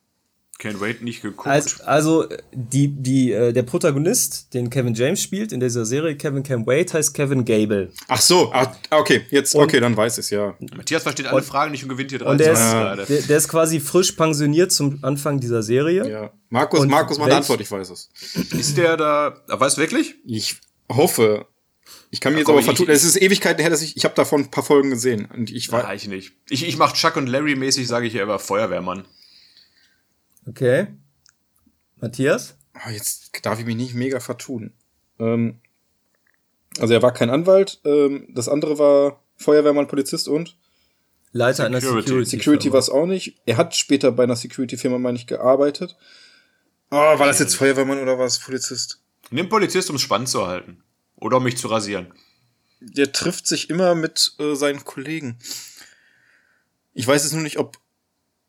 Can't Wait nicht geguckt. Also, also die, die, äh, der Protagonist, den Kevin James spielt in dieser Serie, Kevin Can't Wait, heißt Kevin Gable. Ach so, ah, okay, jetzt, und, okay, dann weiß ich ja. Matthias versteht alle und, Fragen nicht und gewinnt hier drei. Und der ist, ja. der, der, ist quasi frisch pensioniert zum Anfang dieser Serie. Ja. Markus, und Markus, meine Antwort, ich weiß es. Ist der da, weißt du wirklich? Ich hoffe. Ich kann mir ja, jetzt aber vertun, es ist Ewigkeiten her, dass ich, ich habe davon ein paar Folgen gesehen und ich weiß. Ja, ich nicht. Ich, ich mach Chuck und Larry mäßig, sage ich ja, immer Feuerwehrmann. Okay. Matthias? Oh, jetzt darf ich mich nicht mega vertun. Ähm, also er war kein Anwalt, ähm, das andere war Feuerwehrmann, Polizist und Leiter Security. einer Security. Security war es auch nicht. Er hat später bei einer Security-Firma, meine ich, gearbeitet. Oh, war das jetzt Feuerwehrmann oder war es Polizist? Nimm Polizist, um es spannend zu halten. Oder um mich zu rasieren. Der trifft sich immer mit äh, seinen Kollegen. Ich weiß jetzt nur nicht, ob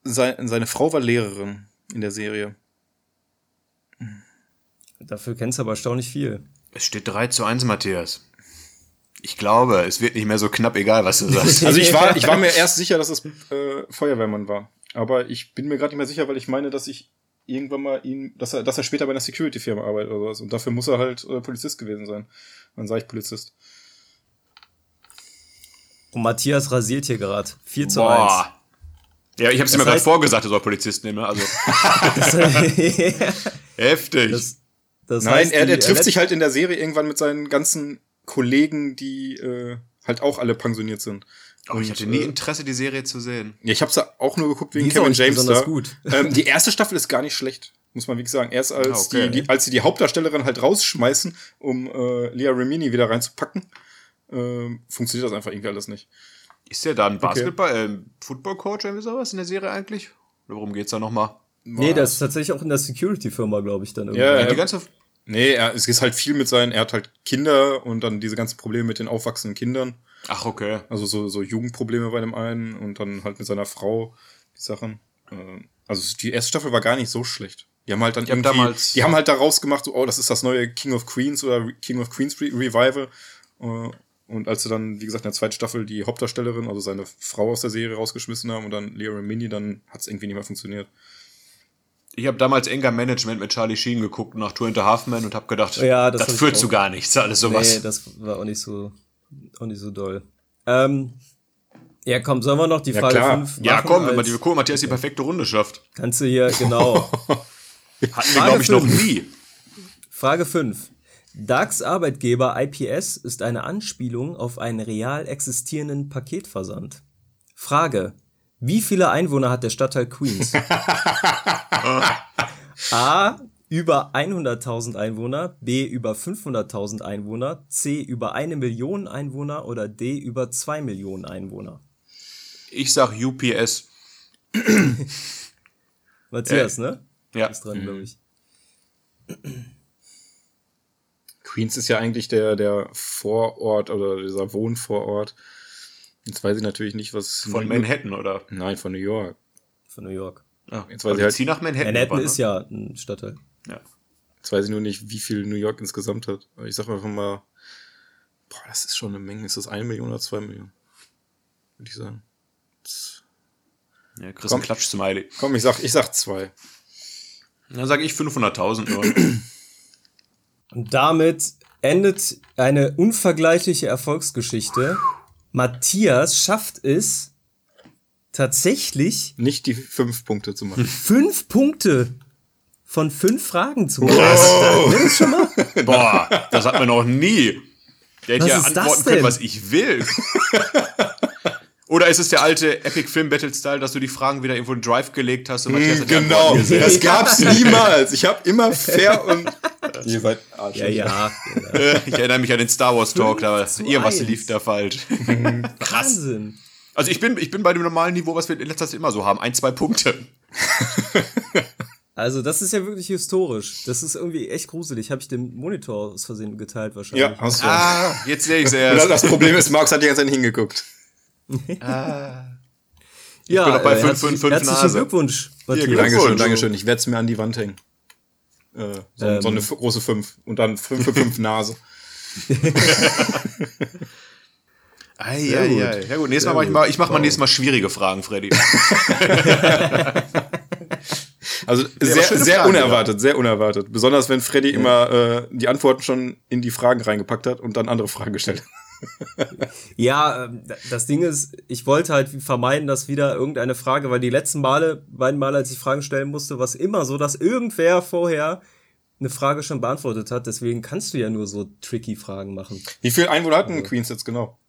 sein, seine Frau war Lehrerin in der Serie. Dafür kennst du aber erstaunlich viel. Es steht 3 zu 1, Matthias. Ich glaube, es wird nicht mehr so knapp, egal was du sagst. *laughs* Also ich war, ich war mir erst sicher, dass es äh, Feuerwehrmann war. Aber ich bin mir gerade nicht mehr sicher, weil ich meine, dass ich irgendwann mal ihn, dass er, dass er später bei einer Security-Firma arbeitet oder sowas. Und dafür muss er halt äh, Polizist gewesen sein. Dann sage ich Polizist. Und Matthias rasiert hier gerade. 4 zu Boah. 1. Ja, ich habe es mir gerade vorgesagt, er soll Polizist nehmen. Also. *laughs* Heftig. Das, das Nein, heißt, er, er trifft sich halt in der Serie irgendwann mit seinen ganzen Kollegen, die äh, halt auch alle pensioniert sind. Oh, ich hatte nie äh, Interesse, die Serie zu sehen. Ja, ich habe sie auch nur geguckt wegen Kevin James da. Gut. Ähm, die erste Staffel ist gar nicht schlecht, muss man wirklich sagen. Erst als, ah, okay. die, die, als sie die Hauptdarstellerin halt rausschmeißen, um äh, Leah Remini wieder reinzupacken, äh, funktioniert das einfach irgendwie alles nicht. Ist der da ein Basketball, okay. äh, Football-Coach oder sowas in der Serie eigentlich? Oder worum geht's da nochmal? Nee, das ist tatsächlich auch in der Security-Firma, glaube ich, dann irgendwie. Ja, die ganze. Nee, er, es ist halt viel mit seinen, er hat halt Kinder und dann diese ganzen Probleme mit den aufwachsenden Kindern. Ach, okay. Also so, so Jugendprobleme bei dem einen und dann halt mit seiner Frau die Sachen. Äh, also die erste Staffel war gar nicht so schlecht. Die haben halt dann ich irgendwie, hab damals die haben halt daraus gemacht, so, oh, das ist das neue King of Queens oder King of Queens Revival. Und als sie dann, wie gesagt, in der zweiten Staffel die Hauptdarstellerin, also seine Frau aus der Serie rausgeschmissen haben und dann Leo Mini, dann hat es irgendwie nicht mehr funktioniert. Ich habe damals Enger Management mit Charlie Sheen geguckt nach Two and a Half Men und habe gedacht, ja, das, das führt zu gar nichts, alles sowas. Nee, das war auch nicht so, auch nicht so doll. Ähm, ja, komm, sollen wir noch die ja, Frage 5 Ja, komm, wenn man die gucken, Matthias die perfekte Runde schafft. Kannst du hier, genau. *laughs* Hatten wir, glaube ich, noch nie. Frage 5. Darks Arbeitgeber IPS ist eine Anspielung auf einen real existierenden Paketversand. Frage. Wie viele Einwohner hat der Stadtteil Queens? *laughs* A. Über 100.000 Einwohner, B. Über 500.000 Einwohner, C. Über eine Million Einwohner oder D. Über zwei Millionen Einwohner. Ich sag UPS. Matthias, äh, ne? Ja. Ist dran, glaube ich. Queens ist ja eigentlich der, der Vorort oder dieser Wohnvorort. Jetzt weiß ich natürlich nicht, was. Von Manhattan, oder? Nein, von New York. Von New York. Ah, jetzt weiß ich halt, nach Manhattan. Manhattan ist ne? ja ein Stadtteil. Ja. Jetzt weiß ich nur nicht, wie viel New York insgesamt hat. Aber ich sag einfach mal, boah, das ist schon eine Menge. Ist das eine Million oder zwei Millionen? Würde ich sagen. Das ja, Chris komm, Klatsch-Smiley. Komm, ich sag, ich sag zwei. Dann sage ich 500.000 nur. *clears throat* Und damit endet eine unvergleichliche Erfolgsgeschichte. Matthias schafft es tatsächlich nicht die fünf Punkte zu machen. *laughs* Fünf Punkte von fünf Fragen zu machen. Oh. Das schon mal? *laughs* Boah, das hat man noch nie. Der hätte ja antworten können, was ich will. *laughs* Oder ist es der alte Epic Film Battle Style, dass du die Fragen wieder irgendwo in Drive gelegt hast? Und mm, genau, das gab's *laughs* niemals. Ich habe immer fair und *laughs* ihr seid Arsch. Ja, ja. *laughs* ich erinnere mich an den Star Wars Talk, da irgendwas lief da falsch. Krass. Wahnsinn. Also ich bin, ich bin bei dem normalen Niveau, was wir in letzter Zeit immer so haben, ein, zwei Punkte. Also das ist ja wirklich historisch. Das ist irgendwie echt gruselig. Habe ich den Monitor aus Versehen geteilt wahrscheinlich. Ja, hast du. Ah, jetzt sehe ich es erst. Das Problem ist, Max hat die ganze Zeit hingeguckt. *laughs* ah. Ich ja, bin noch bei 5, 5, 5 Herzlichen Glückwunsch, Matthias. Hier, Dankeschön, Dankeschön. Ich werde es mir an die Wand hängen. Äh, so, ähm. so eine große 5 und dann 5 für 5 Nase. *laughs* Eieiei. Ja gut, nächstes Mal mach ich mal, ich mach mal nächstes Mal schwierige Fragen, Freddy. *laughs* also sehr, sehr Fragen, unerwartet, ja. sehr unerwartet. Besonders wenn Freddy ja. immer äh, die Antworten schon in die Fragen reingepackt hat und dann andere Fragen gestellt hat. Ja, ähm, das Ding ist, ich wollte halt vermeiden, dass wieder irgendeine Frage, weil die letzten Male, beiden Male, als ich Fragen stellen musste, war es immer so, dass irgendwer vorher eine Frage schon beantwortet hat. Deswegen kannst du ja nur so tricky Fragen machen. Wie viel Einwohner hatten also. Queens jetzt genau?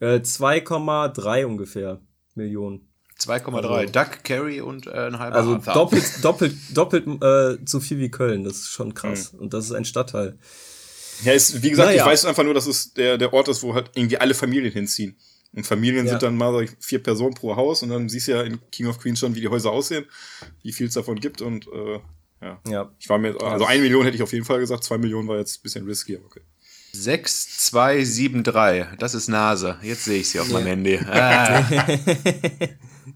2,3 äh, ungefähr Millionen. 2,3. Also, Duck, Carry und äh, ein halber Also Arthur. doppelt, doppelt, doppelt äh, so viel wie Köln. Das ist schon krass. Mhm. Und das ist ein Stadtteil. Ja, ist, wie gesagt, naja. ich weiß einfach nur, dass es der, der Ort ist, wo halt irgendwie alle Familien hinziehen. Und Familien ja. sind dann mal vier Personen pro Haus und dann siehst du ja in King of Queens schon, wie die Häuser aussehen, wie viel es davon gibt und äh, ja. ja. Ich war mir, also eine Million hätte ich auf jeden Fall gesagt, zwei Millionen war jetzt ein bisschen risky, okay. 6273, das ist Nase. Jetzt sehe ich sie auf ja. meinem Handy. *laughs* Ah.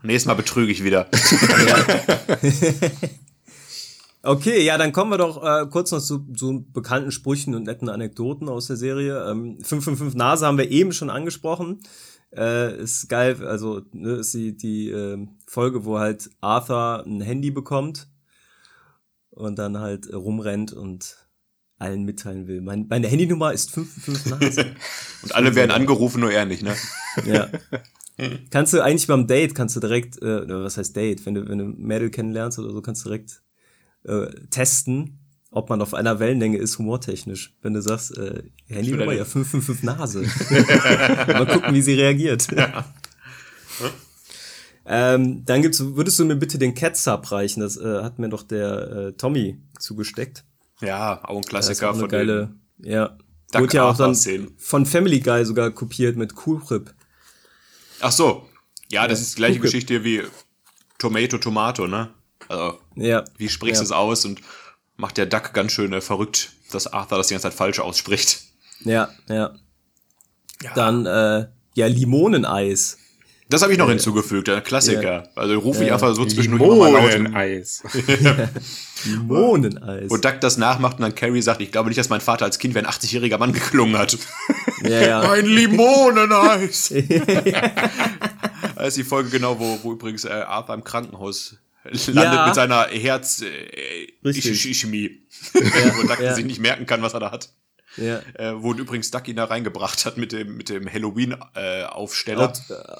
Nächstes Mal betrüge ich wieder. *laughs* *laughs* okay, ja, dann kommen wir doch äh, kurz noch zu, zu bekannten Sprüchen und netten Anekdoten aus der Serie. Ähm, 555 Nase haben wir eben schon angesprochen. Äh, ist geil, also ne, ist die, die äh, Folge, wo halt Arthur ein Handy bekommt und dann halt rumrennt und allen mitteilen will. Mein, meine Handynummer ist 555 *laughs* Und alle werden angerufen, nur er nicht, ne? *laughs* ja. kannst du eigentlich beim Date, kannst du direkt, äh, was heißt Date, wenn du, wenn du Mädel kennenlernst oder so, kannst du direkt äh, testen, ob man auf einer Wellenlänge ist, humortechnisch. Wenn du sagst, äh, Handynummer, ja, 555 Nase. *laughs* Mal gucken, wie sie reagiert. Ja. Ähm, dann gibt's, würdest du mir bitte den Cat-Sub reichen? Das äh, hat mir doch der äh, Tommy zugesteckt. Ja, auch ein Klassiker auch von geile, den Ja. Wurde ja auch dann von Family Guy sogar kopiert mit Cool Rip. Ach so. Ja, das ja, ist die gleiche Geschichte wie Tomato Tomato, ne? Also, ja. wie sprichst du ja. es aus? Und macht der Duck ganz schön äh, verrückt, dass Arthur das die ganze Zeit falsch ausspricht. Ja, ja. ja. Dann, äh, ja, Limoneneis. Das habe ich noch äh, hinzugefügt, der Klassiker. Ja. Also rufe ich einfach so zwischendurch mal laut. Limoneneis. *laughs* *laughs* Limoneneis. Wo Duck das nachmacht und dann Carrie sagt, ich glaube nicht, dass mein Vater als Kind wie ein 80-jähriger Mann geklungen hat. *laughs* Ja, ja. Ein Limoneneis. das ist die Folge genau, wo, wo übrigens äh, Arthur im Krankenhaus landet ja. mit seiner Herz-Chemie. Äh, ja. *laughs* wo Duck ja. sich nicht merken kann, was er da hat. Ja. Äh, wo übrigens Duck ihn da reingebracht hat mit dem, mit dem Halloween-Aufsteller.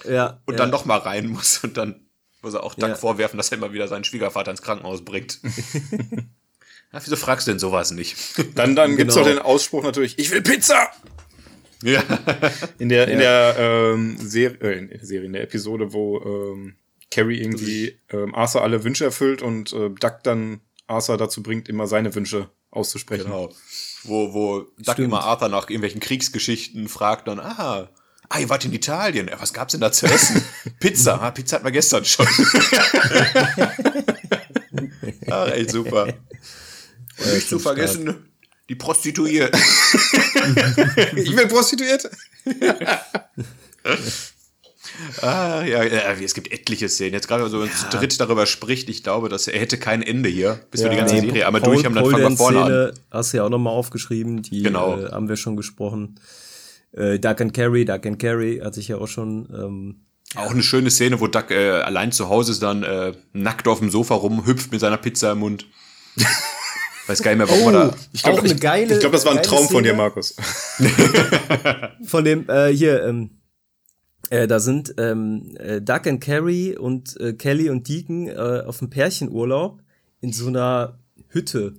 Äh, ja. Und dann noch mal rein muss und dann muss er auch Duck ja. vorwerfen, dass er immer wieder seinen Schwiegervater ins Krankenhaus bringt. *laughs* ja, wieso fragst du denn sowas nicht? Dann, dann genau. gibt's auch den Ausspruch natürlich, ich will Pizza! Ja. In der, in der ähm, Serie, äh, in der Serie, in der Episode, wo ähm, Carrie irgendwie ähm, Arthur alle Wünsche erfüllt und äh, Duck dann Arthur dazu bringt, immer seine Wünsche auszusprechen. Genau. Wo, wo Duck Stimmt. immer Arthur nach irgendwelchen Kriegsgeschichten fragt dann, ah, ah, ihr wart in Italien, was gab's denn da zu essen? *laughs* Pizza, ah, Pizza hatten wir gestern schon. *laughs* ah, echt super. Und nicht zu vergessen, die Prostituierte. *laughs* ich bin Prostituierte. Ah, ja, ja, es gibt etliche Szenen. Jetzt gerade, so, wenn ja. dritt darüber spricht, ich glaube, dass er hätte kein Ende hier, bis ja, wir die ganze nee, Serie einmal Paul, durch haben, dann Paul fangen wir vorne Szene an. Hast du ja auch nochmal aufgeschrieben, die genau. äh, haben wir schon gesprochen. Äh, Duck and Carry, Duck and Carry hatte ich ja auch schon. Ähm, auch eine schöne Szene, wo Duck äh, allein zu Hause ist, dann äh, nackt auf dem Sofa rumhüpft mit seiner Pizza im Mund. *laughs* Weiß gar nicht mehr, warum oh, da. Ich glaube, ich, ich glaub, das war ein Traum Szene von dir, Markus. *laughs* von dem, äh, hier, ähm, äh, da sind ähm, äh, Doug and Carrie und äh, Kelly und Deacon äh, auf einem Pärchenurlaub in so einer Hütte.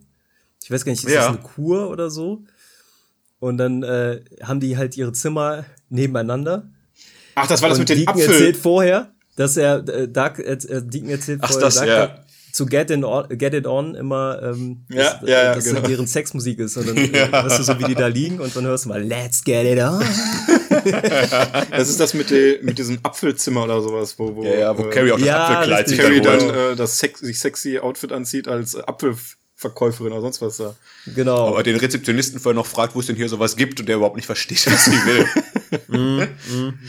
Ich weiß gar nicht, ist ja. das eine Kur oder so? Und dann äh, haben die halt ihre Zimmer nebeneinander. Ach, das war das und mit den Deacon Apfel. erzählt vorher, dass er äh, Doug, äh, Deacon erzählt Ach, vorher, das, Doug ja zu Get, in on, Get It On immer, ähm, ja, dass, ja, dass genau. deren Sexmusik ist. Und dann *laughs* ja. hörst du so, wie die da liegen und dann hörst du mal Let's Get It On. *laughs* *laughs* das ist das mit, die, mit diesem Apfelzimmer oder sowas, wo, wo, ja, ja, wo äh, Carrie auch das ja, Apfelkleid sich Carrie dann äh, das sex sich sexy Outfit anzieht als Apfelverkäuferin oder sonst was da. Genau. Aber den Rezeptionisten vorher noch fragt, wo es denn hier sowas gibt und der überhaupt nicht versteht, *laughs* was sie will. mm, mm.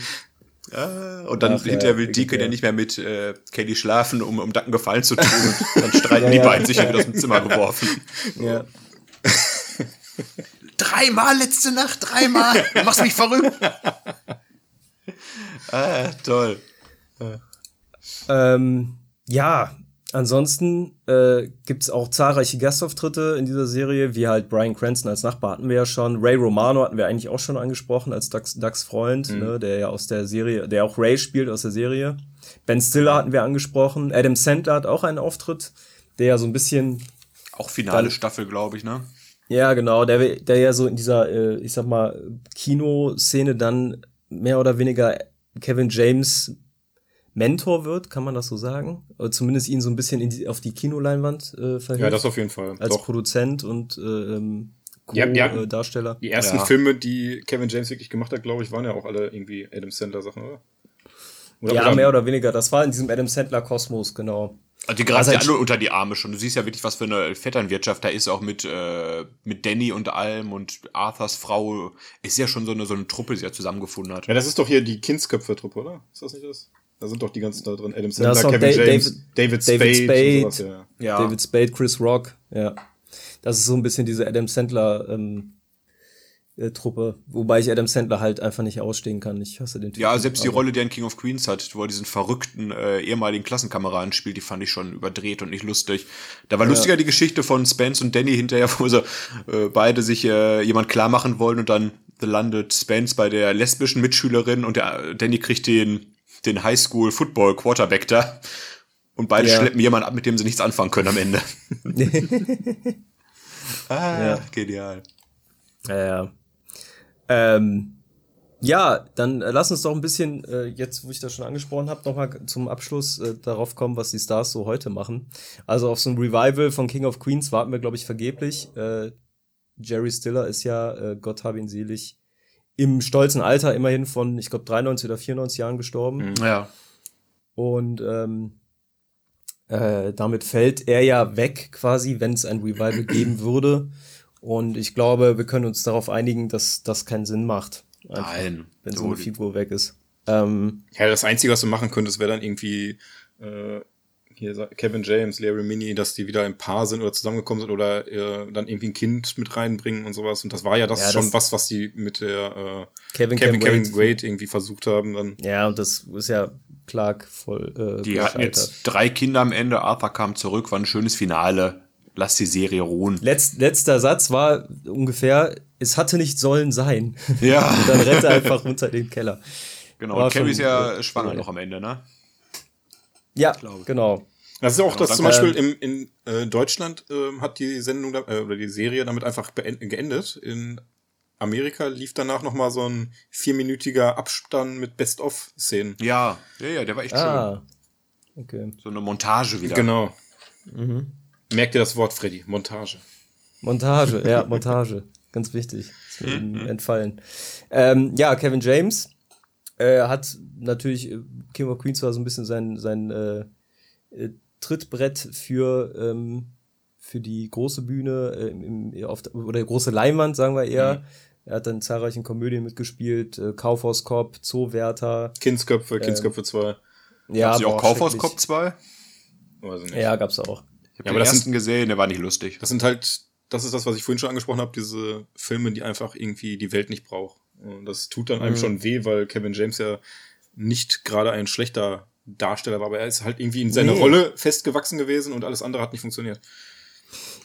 Ja, und dann Ach, hinterher will Deacon ja nicht mehr mit äh, Kelly schlafen, um, um Ducken Gefallen zu tun. *laughs* Und dann streiten ja, die beiden sich ja wieder aus dem Zimmer geworfen. Ja. Dreimal letzte Nacht, dreimal. Du machst mich verrückt. *laughs* ah, toll. Ähm, ja, Ansonsten äh, gibt es auch zahlreiche Gastauftritte in dieser Serie, wie halt Brian Cranston als Nachbar hatten wir ja schon. Ray Romano hatten wir eigentlich auch schon angesprochen als Ducks, Ducks Freund, mhm. ne, der ja aus der Serie, der auch Ray spielt aus der Serie. Ben Stiller hatten wir angesprochen. Adam Sandler hat auch einen Auftritt, der ja so ein bisschen. Auch finale dann, Staffel, glaube ich, ne? Ja, genau, der, der ja so in dieser, äh, ich sag mal, Kinoszene dann mehr oder weniger Kevin James Mentor wird, kann man das so sagen? Oder zumindest ihn so ein bisschen die, auf die Kinoleinwand äh, verhilft. Ja, das auf jeden Fall. Als Doch. Produzent und äh, ähm, Co-Darsteller. Ja, die ersten ja. Filme, die Kevin James wirklich gemacht hat, glaube ich, waren ja auch alle irgendwie Adam Sandler-Sachen, oder? oder? Ja, oder mehr oder weniger. Das war in diesem Adam Sandler-Kosmos, genau. Also die greifen also, alle unter die Arme schon. Du siehst ja wirklich, was für eine Vetternwirtschaft da ist, auch mit, äh, mit Danny und allem und Arthurs Frau. Ist ja schon so eine, so eine Truppe, die ja zusammengefunden hat. Ja, das ist doch hier die Kindsköpfe-Truppe, oder? Ist das nicht das? Da sind doch die ganzen da drin. Adam Sandler, Kevin da James, David, David Spade. David Spade, sowas, ja. ja. David Spade, Chris Rock, ja. Das ist so ein bisschen diese Adam Sandler ähm, äh, Truppe, wobei ich Adam Sandler halt einfach nicht ausstehen kann. Ich hasse den Typen. Ja, selbst die Rolle, die er in King of Queens hat, wo er diesen verrückten äh, ehemaligen Klassenkameraden spielt, die fand ich schon überdreht und nicht lustig. Da war ja. lustiger die Geschichte von Spence und Danny hinterher, wo sie äh, beide sich äh, jemand klar machen wollen und dann landet Spence bei der lesbischen Mitschülerin und der Danny kriegt den den Highschool Football Quarterback da. Und beide ja. schleppen jemanden ab, mit dem sie nichts anfangen können am Ende. *laughs* *laughs* ah, ja. genial. Ja, ja. Ähm, ja, dann äh, lass uns doch ein bisschen, äh, jetzt wo ich das schon angesprochen habe, nochmal zum Abschluss äh, darauf kommen, was die Stars so heute machen. Also auf so ein Revival von King of Queens warten wir, glaube ich, vergeblich. Äh, Jerry Stiller ist ja, äh, Gott hab ihn selig, im stolzen Alter immerhin von, ich glaube, 93 oder 94 Jahren gestorben. Mhm. Ja. Und ähm, Äh, damit fällt er ja weg quasi, wenn es ein Revival geben würde. Und ich glaube, wir können uns darauf einigen, dass das keinen Sinn macht. Einfach, Nein. Wenn so eine Figur weg ist. Ähm, ja, das Einzige, was du machen könntest, wäre dann irgendwie äh, hier Kevin James, Larry Mini, dass die wieder ein Paar sind oder zusammengekommen sind oder äh, dann irgendwie ein Kind mit reinbringen und sowas. Und das war ja das ja, schon das was, was die mit der äh, Kevin, Kevin, Kevin Wade. Wade irgendwie versucht haben. Dann. Ja, und das ist ja Clark voll. Äh, die hatten jetzt drei Kinder am Ende. Arthur kam zurück, war ein schönes Finale. Lass die Serie ruhen. Letz, letzter Satz war ungefähr: Es hatte nicht sollen sein. Ja. *laughs* und dann rennt er einfach runter den Keller. Genau. und Carrie ist ja äh, schwanger noch am Ende, ne? Ja, genau. Das ist auch genau, das zum Beispiel im, in äh, Deutschland äh, hat die Sendung äh, oder die Serie damit einfach geendet. In Amerika lief danach noch mal so ein vierminütiger Abstand mit Best-of-Szenen. Ja, ja, ja, der war echt ah, schön. Okay. So eine Montage wieder. Genau. Mhm. Merkt ihr das Wort, Freddy? Montage. Montage, ja, *laughs* Montage. Ganz wichtig. Ist mir mhm. entfallen. Ähm, ja, Kevin James äh, hat natürlich, äh, King of Queens war so ein bisschen sein, sein äh, äh, Trittbrett für, ähm, für die große Bühne äh, im, auf, oder große Leinwand, sagen wir eher. Mhm. Er hat dann zahlreichen Komödien mitgespielt, äh, Kaufhaus Cop, Zoowärter. Kindsköpfe, äh, Kindsköpfe 2. Ja, Gab's auch Kaufhaus Cop 2? Ja, gab's auch. Ich habe ja, den ersten sind, gesehen, der war nicht lustig. Das sind halt, das ist das, was ich vorhin schon angesprochen habe, diese Filme, die einfach irgendwie die Welt nicht braucht. Und das tut dann einem mhm. schon weh, weil Kevin James ja nicht gerade ein schlechter Darsteller war, aber er ist halt irgendwie in seiner nee. Rolle festgewachsen gewesen und alles andere hat nicht funktioniert.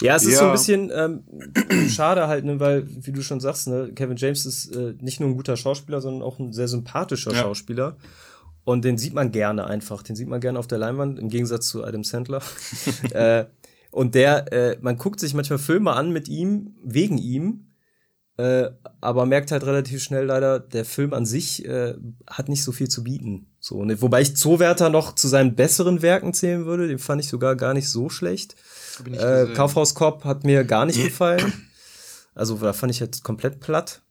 Ja, es ist ja. so ein bisschen ähm, *clears throat* schade halt, ne, weil, wie du schon sagst, ne, Kevin James ist äh, nicht nur ein guter Schauspieler, sondern auch ein sehr sympathischer ja. Schauspieler. Und den sieht man gerne einfach. Den sieht man gerne auf der Leinwand, im Gegensatz zu Adam Sandler. *laughs* äh, und der, äh, man guckt sich manchmal Filme an mit ihm, wegen ihm, äh, aber merkt halt relativ schnell leider, der Film an sich äh, hat nicht so viel zu bieten. So, ne? Wobei ich Zoowärter noch zu seinen besseren Werken zählen würde, den fand ich sogar gar nicht so schlecht. Äh, Kaufhaus Cop hat mir gar nicht *clears throat* gefallen. Also da fand ich jetzt komplett platt.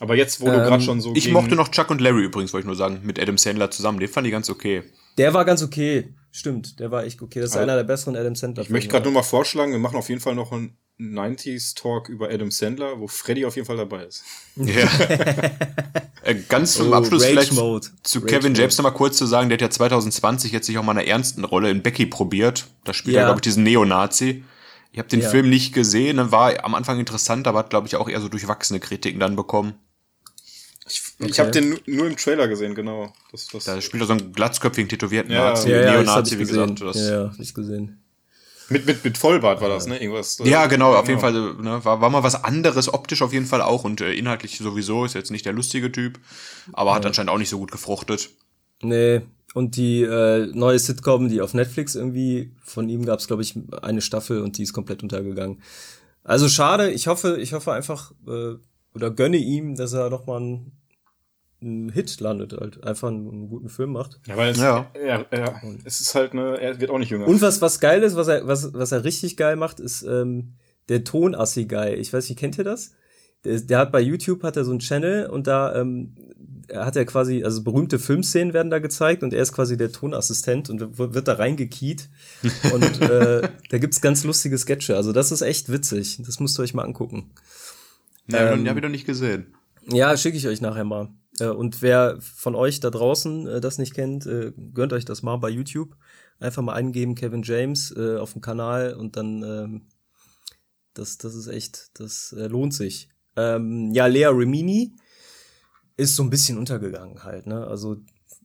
Aber jetzt, wo ähm, du gerade schon so. Ich mochte noch Chuck und Larry übrigens, wollte ich nur sagen, mit Adam Sandler zusammen. Den fand ich ganz okay. Der war ganz okay. Stimmt, der war echt okay. Das ist also, einer der besseren Adam Sandler. Ich möchte gerade nur mal vorschlagen, wir machen auf jeden Fall noch ein 90s Talk über Adam Sandler, wo Freddy auf jeden Fall dabei ist. Ja. *laughs* Äh, ganz zum oh, Abschluss Rage vielleicht Mode. zu Rage Kevin Mode. James nochmal kurz zu sagen, der hat ja 2020 jetzt sich auch mal einer ernsten Rolle in Becky probiert. Da spielt ja. er, glaube ich, diesen Neonazi. Ich habe den ja. Film nicht gesehen, war am Anfang interessant, aber hat, glaube ich, auch eher so durchwachsene Kritiken dann bekommen. Ich, okay. ich habe den nur im Trailer gesehen, genau. Das, das da spielt er so einen glatzköpfigen, tätowierten ja, Nazi, ja, Neonazi, wie gesagt. Das ja, ja, hab ich gesehen. Mit, mit, mit Vollbart war das, ne? Irgendwas. Äh, ja, genau, auf jeden Fall, ne, war, war mal was anderes, optisch auf jeden Fall auch und äh, inhaltlich sowieso, ist jetzt nicht der lustige Typ, aber ja. hat anscheinend auch nicht so gut gefruchtet. Nee, und die äh, neue Sitcom, die auf Netflix irgendwie, von ihm gab es, glaube ich, eine Staffel und die ist komplett untergegangen. Also schade, ich hoffe, ich hoffe einfach, äh, oder gönne ihm, dass er noch mal ein Hit landet, halt einfach einen, einen guten Film macht. Ja, weil es, ja. Er, er, es ist halt ne, er wird auch nicht jünger. Und was was geil ist, was er was was er richtig geil macht, ist ähm, der Tonassi Guy. Ich weiß nicht, kennt ihr das? Der, der hat bei YouTube hat er so einen Channel und da ähm, hat er quasi, also berühmte Filmszenen werden da gezeigt und er ist quasi der Tonassistent und wird da reingekiet. *laughs* und äh, da gibt's ganz lustige Sketche. Also das ist echt witzig. Das müsst ihr euch mal angucken. Ja, ähm, hab ich noch nicht gesehen. Ja, schicke ich euch nachher mal. Äh, und wer von euch da draußen äh, das nicht kennt, äh, gönnt euch das mal bei YouTube. Einfach mal eingeben Kevin James auf dem Kanal und dann ähm, das, das ist echt, das lohnt sich. Ähm, ja, Lea Remini ist so ein bisschen untergegangen halt, ne? Also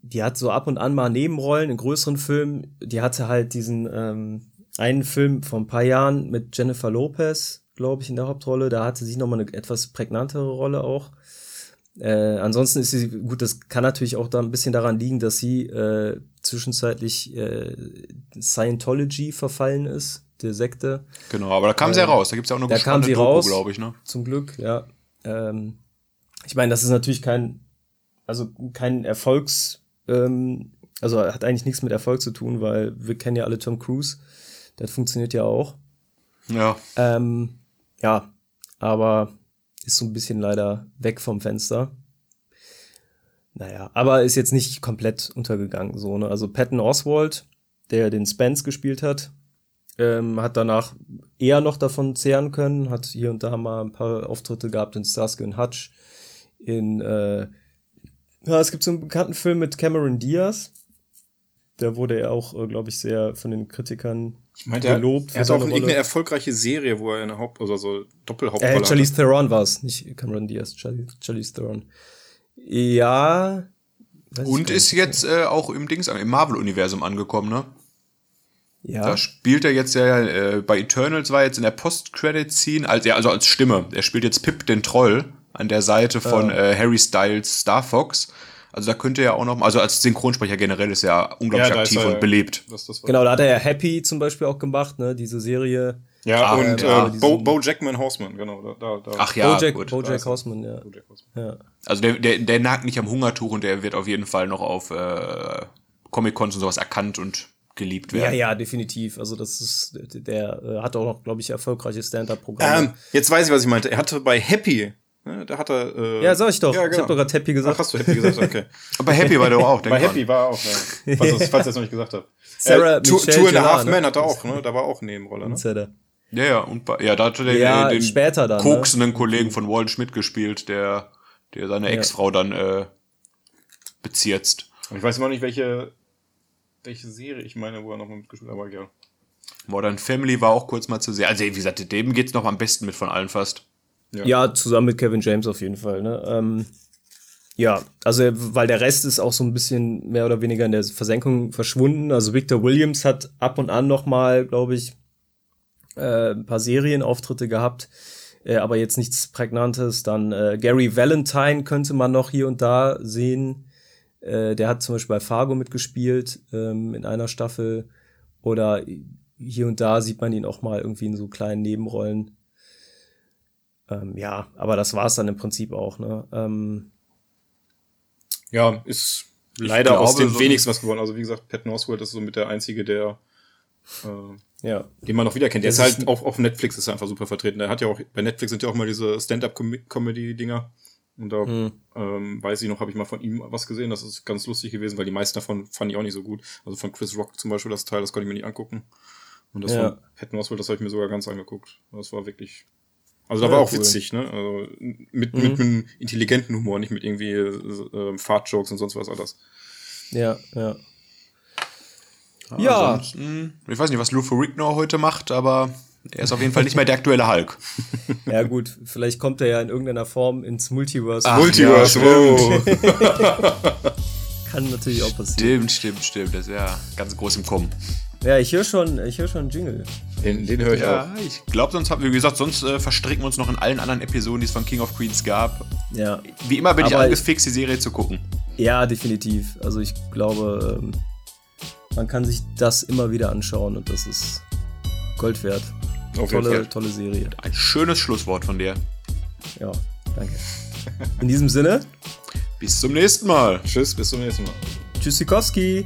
die hat so ab und an mal Nebenrollen in größeren Filmen. Die hatte halt diesen ähm, einen Film vor ein paar Jahren mit Jennifer Lopez, glaube ich, in der Hauptrolle. Da hatte sie noch mal eine etwas prägnantere Rolle auch. Äh, ansonsten ist sie, gut, das kann natürlich auch da ein bisschen daran liegen, dass sie äh, zwischenzeitlich äh, Scientology verfallen ist, der Sekte. Genau, aber da kam sie ja äh, raus, da gibt's ja auch eine da kam sie raus, glaube ich, ne? Zum Glück, ja. Ähm, ich meine, das ist natürlich kein, also kein Erfolgs, ähm, also hat eigentlich nichts mit Erfolg zu tun, weil wir kennen ja alle Tom Cruise, das funktioniert ja auch. Ja. Ähm, ja, aber ist so ein bisschen leider weg vom Fenster. Naja, aber ist jetzt nicht komplett untergegangen, so, ne? Also Patton Oswald, der den Spence gespielt hat. Ähm, hat danach eher noch davon zehren können, hat hier und da mal ein paar Auftritte gehabt in Starsky und Hutch, in, äh, ja, es gibt so einen bekannten Film mit Cameron Diaz, der wurde ja auch, äh, glaube ich, sehr von den Kritikern ich meine, gelobt. Er hat auch irgendeine erfolgreiche Serie, wo er eine Haupt-, also so Doppelhauptrolle äh, Charlize Theron war es, nicht Cameron Diaz, Charlize Theron. Ja. Und ist jetzt äh, auch im Dings, im Marvel-Universum angekommen, ne? Ja. Da spielt er jetzt ja, äh, bei Eternals war jetzt in der Post-Credit-Scene, als, ja, also als Stimme. Er spielt jetzt Pip den Troll an der Seite von ah. äh, Harry Styles Star Fox. Also da könnte er auch noch, also als Synchronsprecher generell ist er unglaublich ja, aktiv er, und belebt. Das, das genau, da hat er ja Happy zum Beispiel auch gemacht, ne, diese Serie. Ja, ah, und äh, Bo, Bo Jackman Horseman, genau. Da, da. Ach ja, Bojack, gut. Bojack Horseman, ja. Bojack Horseman. ja. Also der, der, der nagt nicht am Hungertuch und der wird auf jeden Fall noch auf äh, Comic-Cons und sowas erkannt und geliebt werden. Ja, ja, definitiv. Also das ist, der, der hat auch noch, glaube ich, erfolgreiche Stand-up-Programme. Ähm, jetzt weiß ich, was ich meinte. Er hatte bei Happy Ne, da hat er. Äh, ja, sag ich doch. Ja, genau. Ich hab doch gerade Happy gesagt. Ach, hast du Happy gesagt? Okay. *laughs* bei Happy war der auch. Bei Happy war er auch, ja. *laughs* falls, falls ich das noch nicht gesagt habe. Sarah äh, Two, Two and a Half Men hat er auch, ne? Da war auch Nebenrolle, ne? Ja, ja, und ja, da hat er den, ja, den später dann, ne? koksenden ne? Kollegen von Walden Schmidt gespielt, der, der seine ja. Ex-Frau dann äh, bezirzt. Und ich weiß immer nicht, welche, welche Serie ich meine, wo er noch mal mitgespielt hat, aber ja. Modern Family war auch kurz mal zu sehen. Also, wie gesagt, dem geht's noch am besten mit von allen fast. Ja. ja, zusammen mit Kevin James auf jeden Fall. Ne? Ähm, ja, also weil der Rest ist auch so ein bisschen mehr oder weniger in der Versenkung verschwunden. Also Victor Williams hat ab und an noch mal, glaube ich, äh, ein paar Serienauftritte gehabt, äh, aber jetzt nichts Prägnantes. Dann äh, Gary Valentine könnte man noch hier und da sehen. Äh, der hat zum Beispiel bei Fargo mitgespielt ähm, in einer Staffel. Oder hier und da sieht man ihn auch mal irgendwie in so kleinen Nebenrollen. Ähm, ja, aber das war es dann im Prinzip auch. Ne? Ähm, ja, ist leider glaube, aus den so wenigsten was geworden. Also wie gesagt, Pat Oswalt ist so mit der einzige, der äh, ja. den man noch wieder kennt. Der ist halt auch auf Netflix ist er einfach super vertreten. Der hat ja auch bei Netflix sind ja auch mal diese Stand-up-Comedy-Dinger. Und da hm. ähm, weiß ich noch, habe ich mal von ihm was gesehen. Das ist ganz lustig gewesen, weil die meisten davon fand ich auch nicht so gut. Also von Chris Rock zum Beispiel das Teil, das konnte ich mir nicht angucken. Und das ja. von Patton Oswalt, das habe ich mir sogar ganz angeguckt. Das war wirklich also da ja, war auch cool. witzig, ne? Also mit, mhm. mit einem intelligenten Humor, nicht mit irgendwie äh, Fahrtjokes und sonst was alles. Ja, ja. Ja. Ansonsten, ich weiß nicht, was Lou Ferrigno heute macht, aber er ist auf jeden Fall nicht mehr der aktuelle Hulk. *laughs* Ja, gut, vielleicht kommt er ja in irgendeiner Form ins Multiverse. Ach, Multiverse, ja, wow. *laughs* Kann natürlich auch passieren. Stimmt, stimmt, stimmt. Das ist ja ganz groß im Kommen. Ja, ich höre schon, ich höre schon Jingle. Den, den höre ich ja, auch. Ich glaube, sonst haben wir, wie gesagt, sonst äh, verstricken wir uns noch in allen anderen Episoden, die es von King of Queens gab. Ja. Wie immer bin Aber ich angefixt, die Serie zu gucken. Ja, definitiv. Also ich glaube, ähm, man kann sich das immer wieder anschauen und das ist Gold wert. tolle, tolle Serie. Ein schönes Schlusswort von dir. Ja, danke. In diesem Sinne. Bis zum nächsten Mal. Tschüss, bis zum nächsten Mal. Tschüssikowski.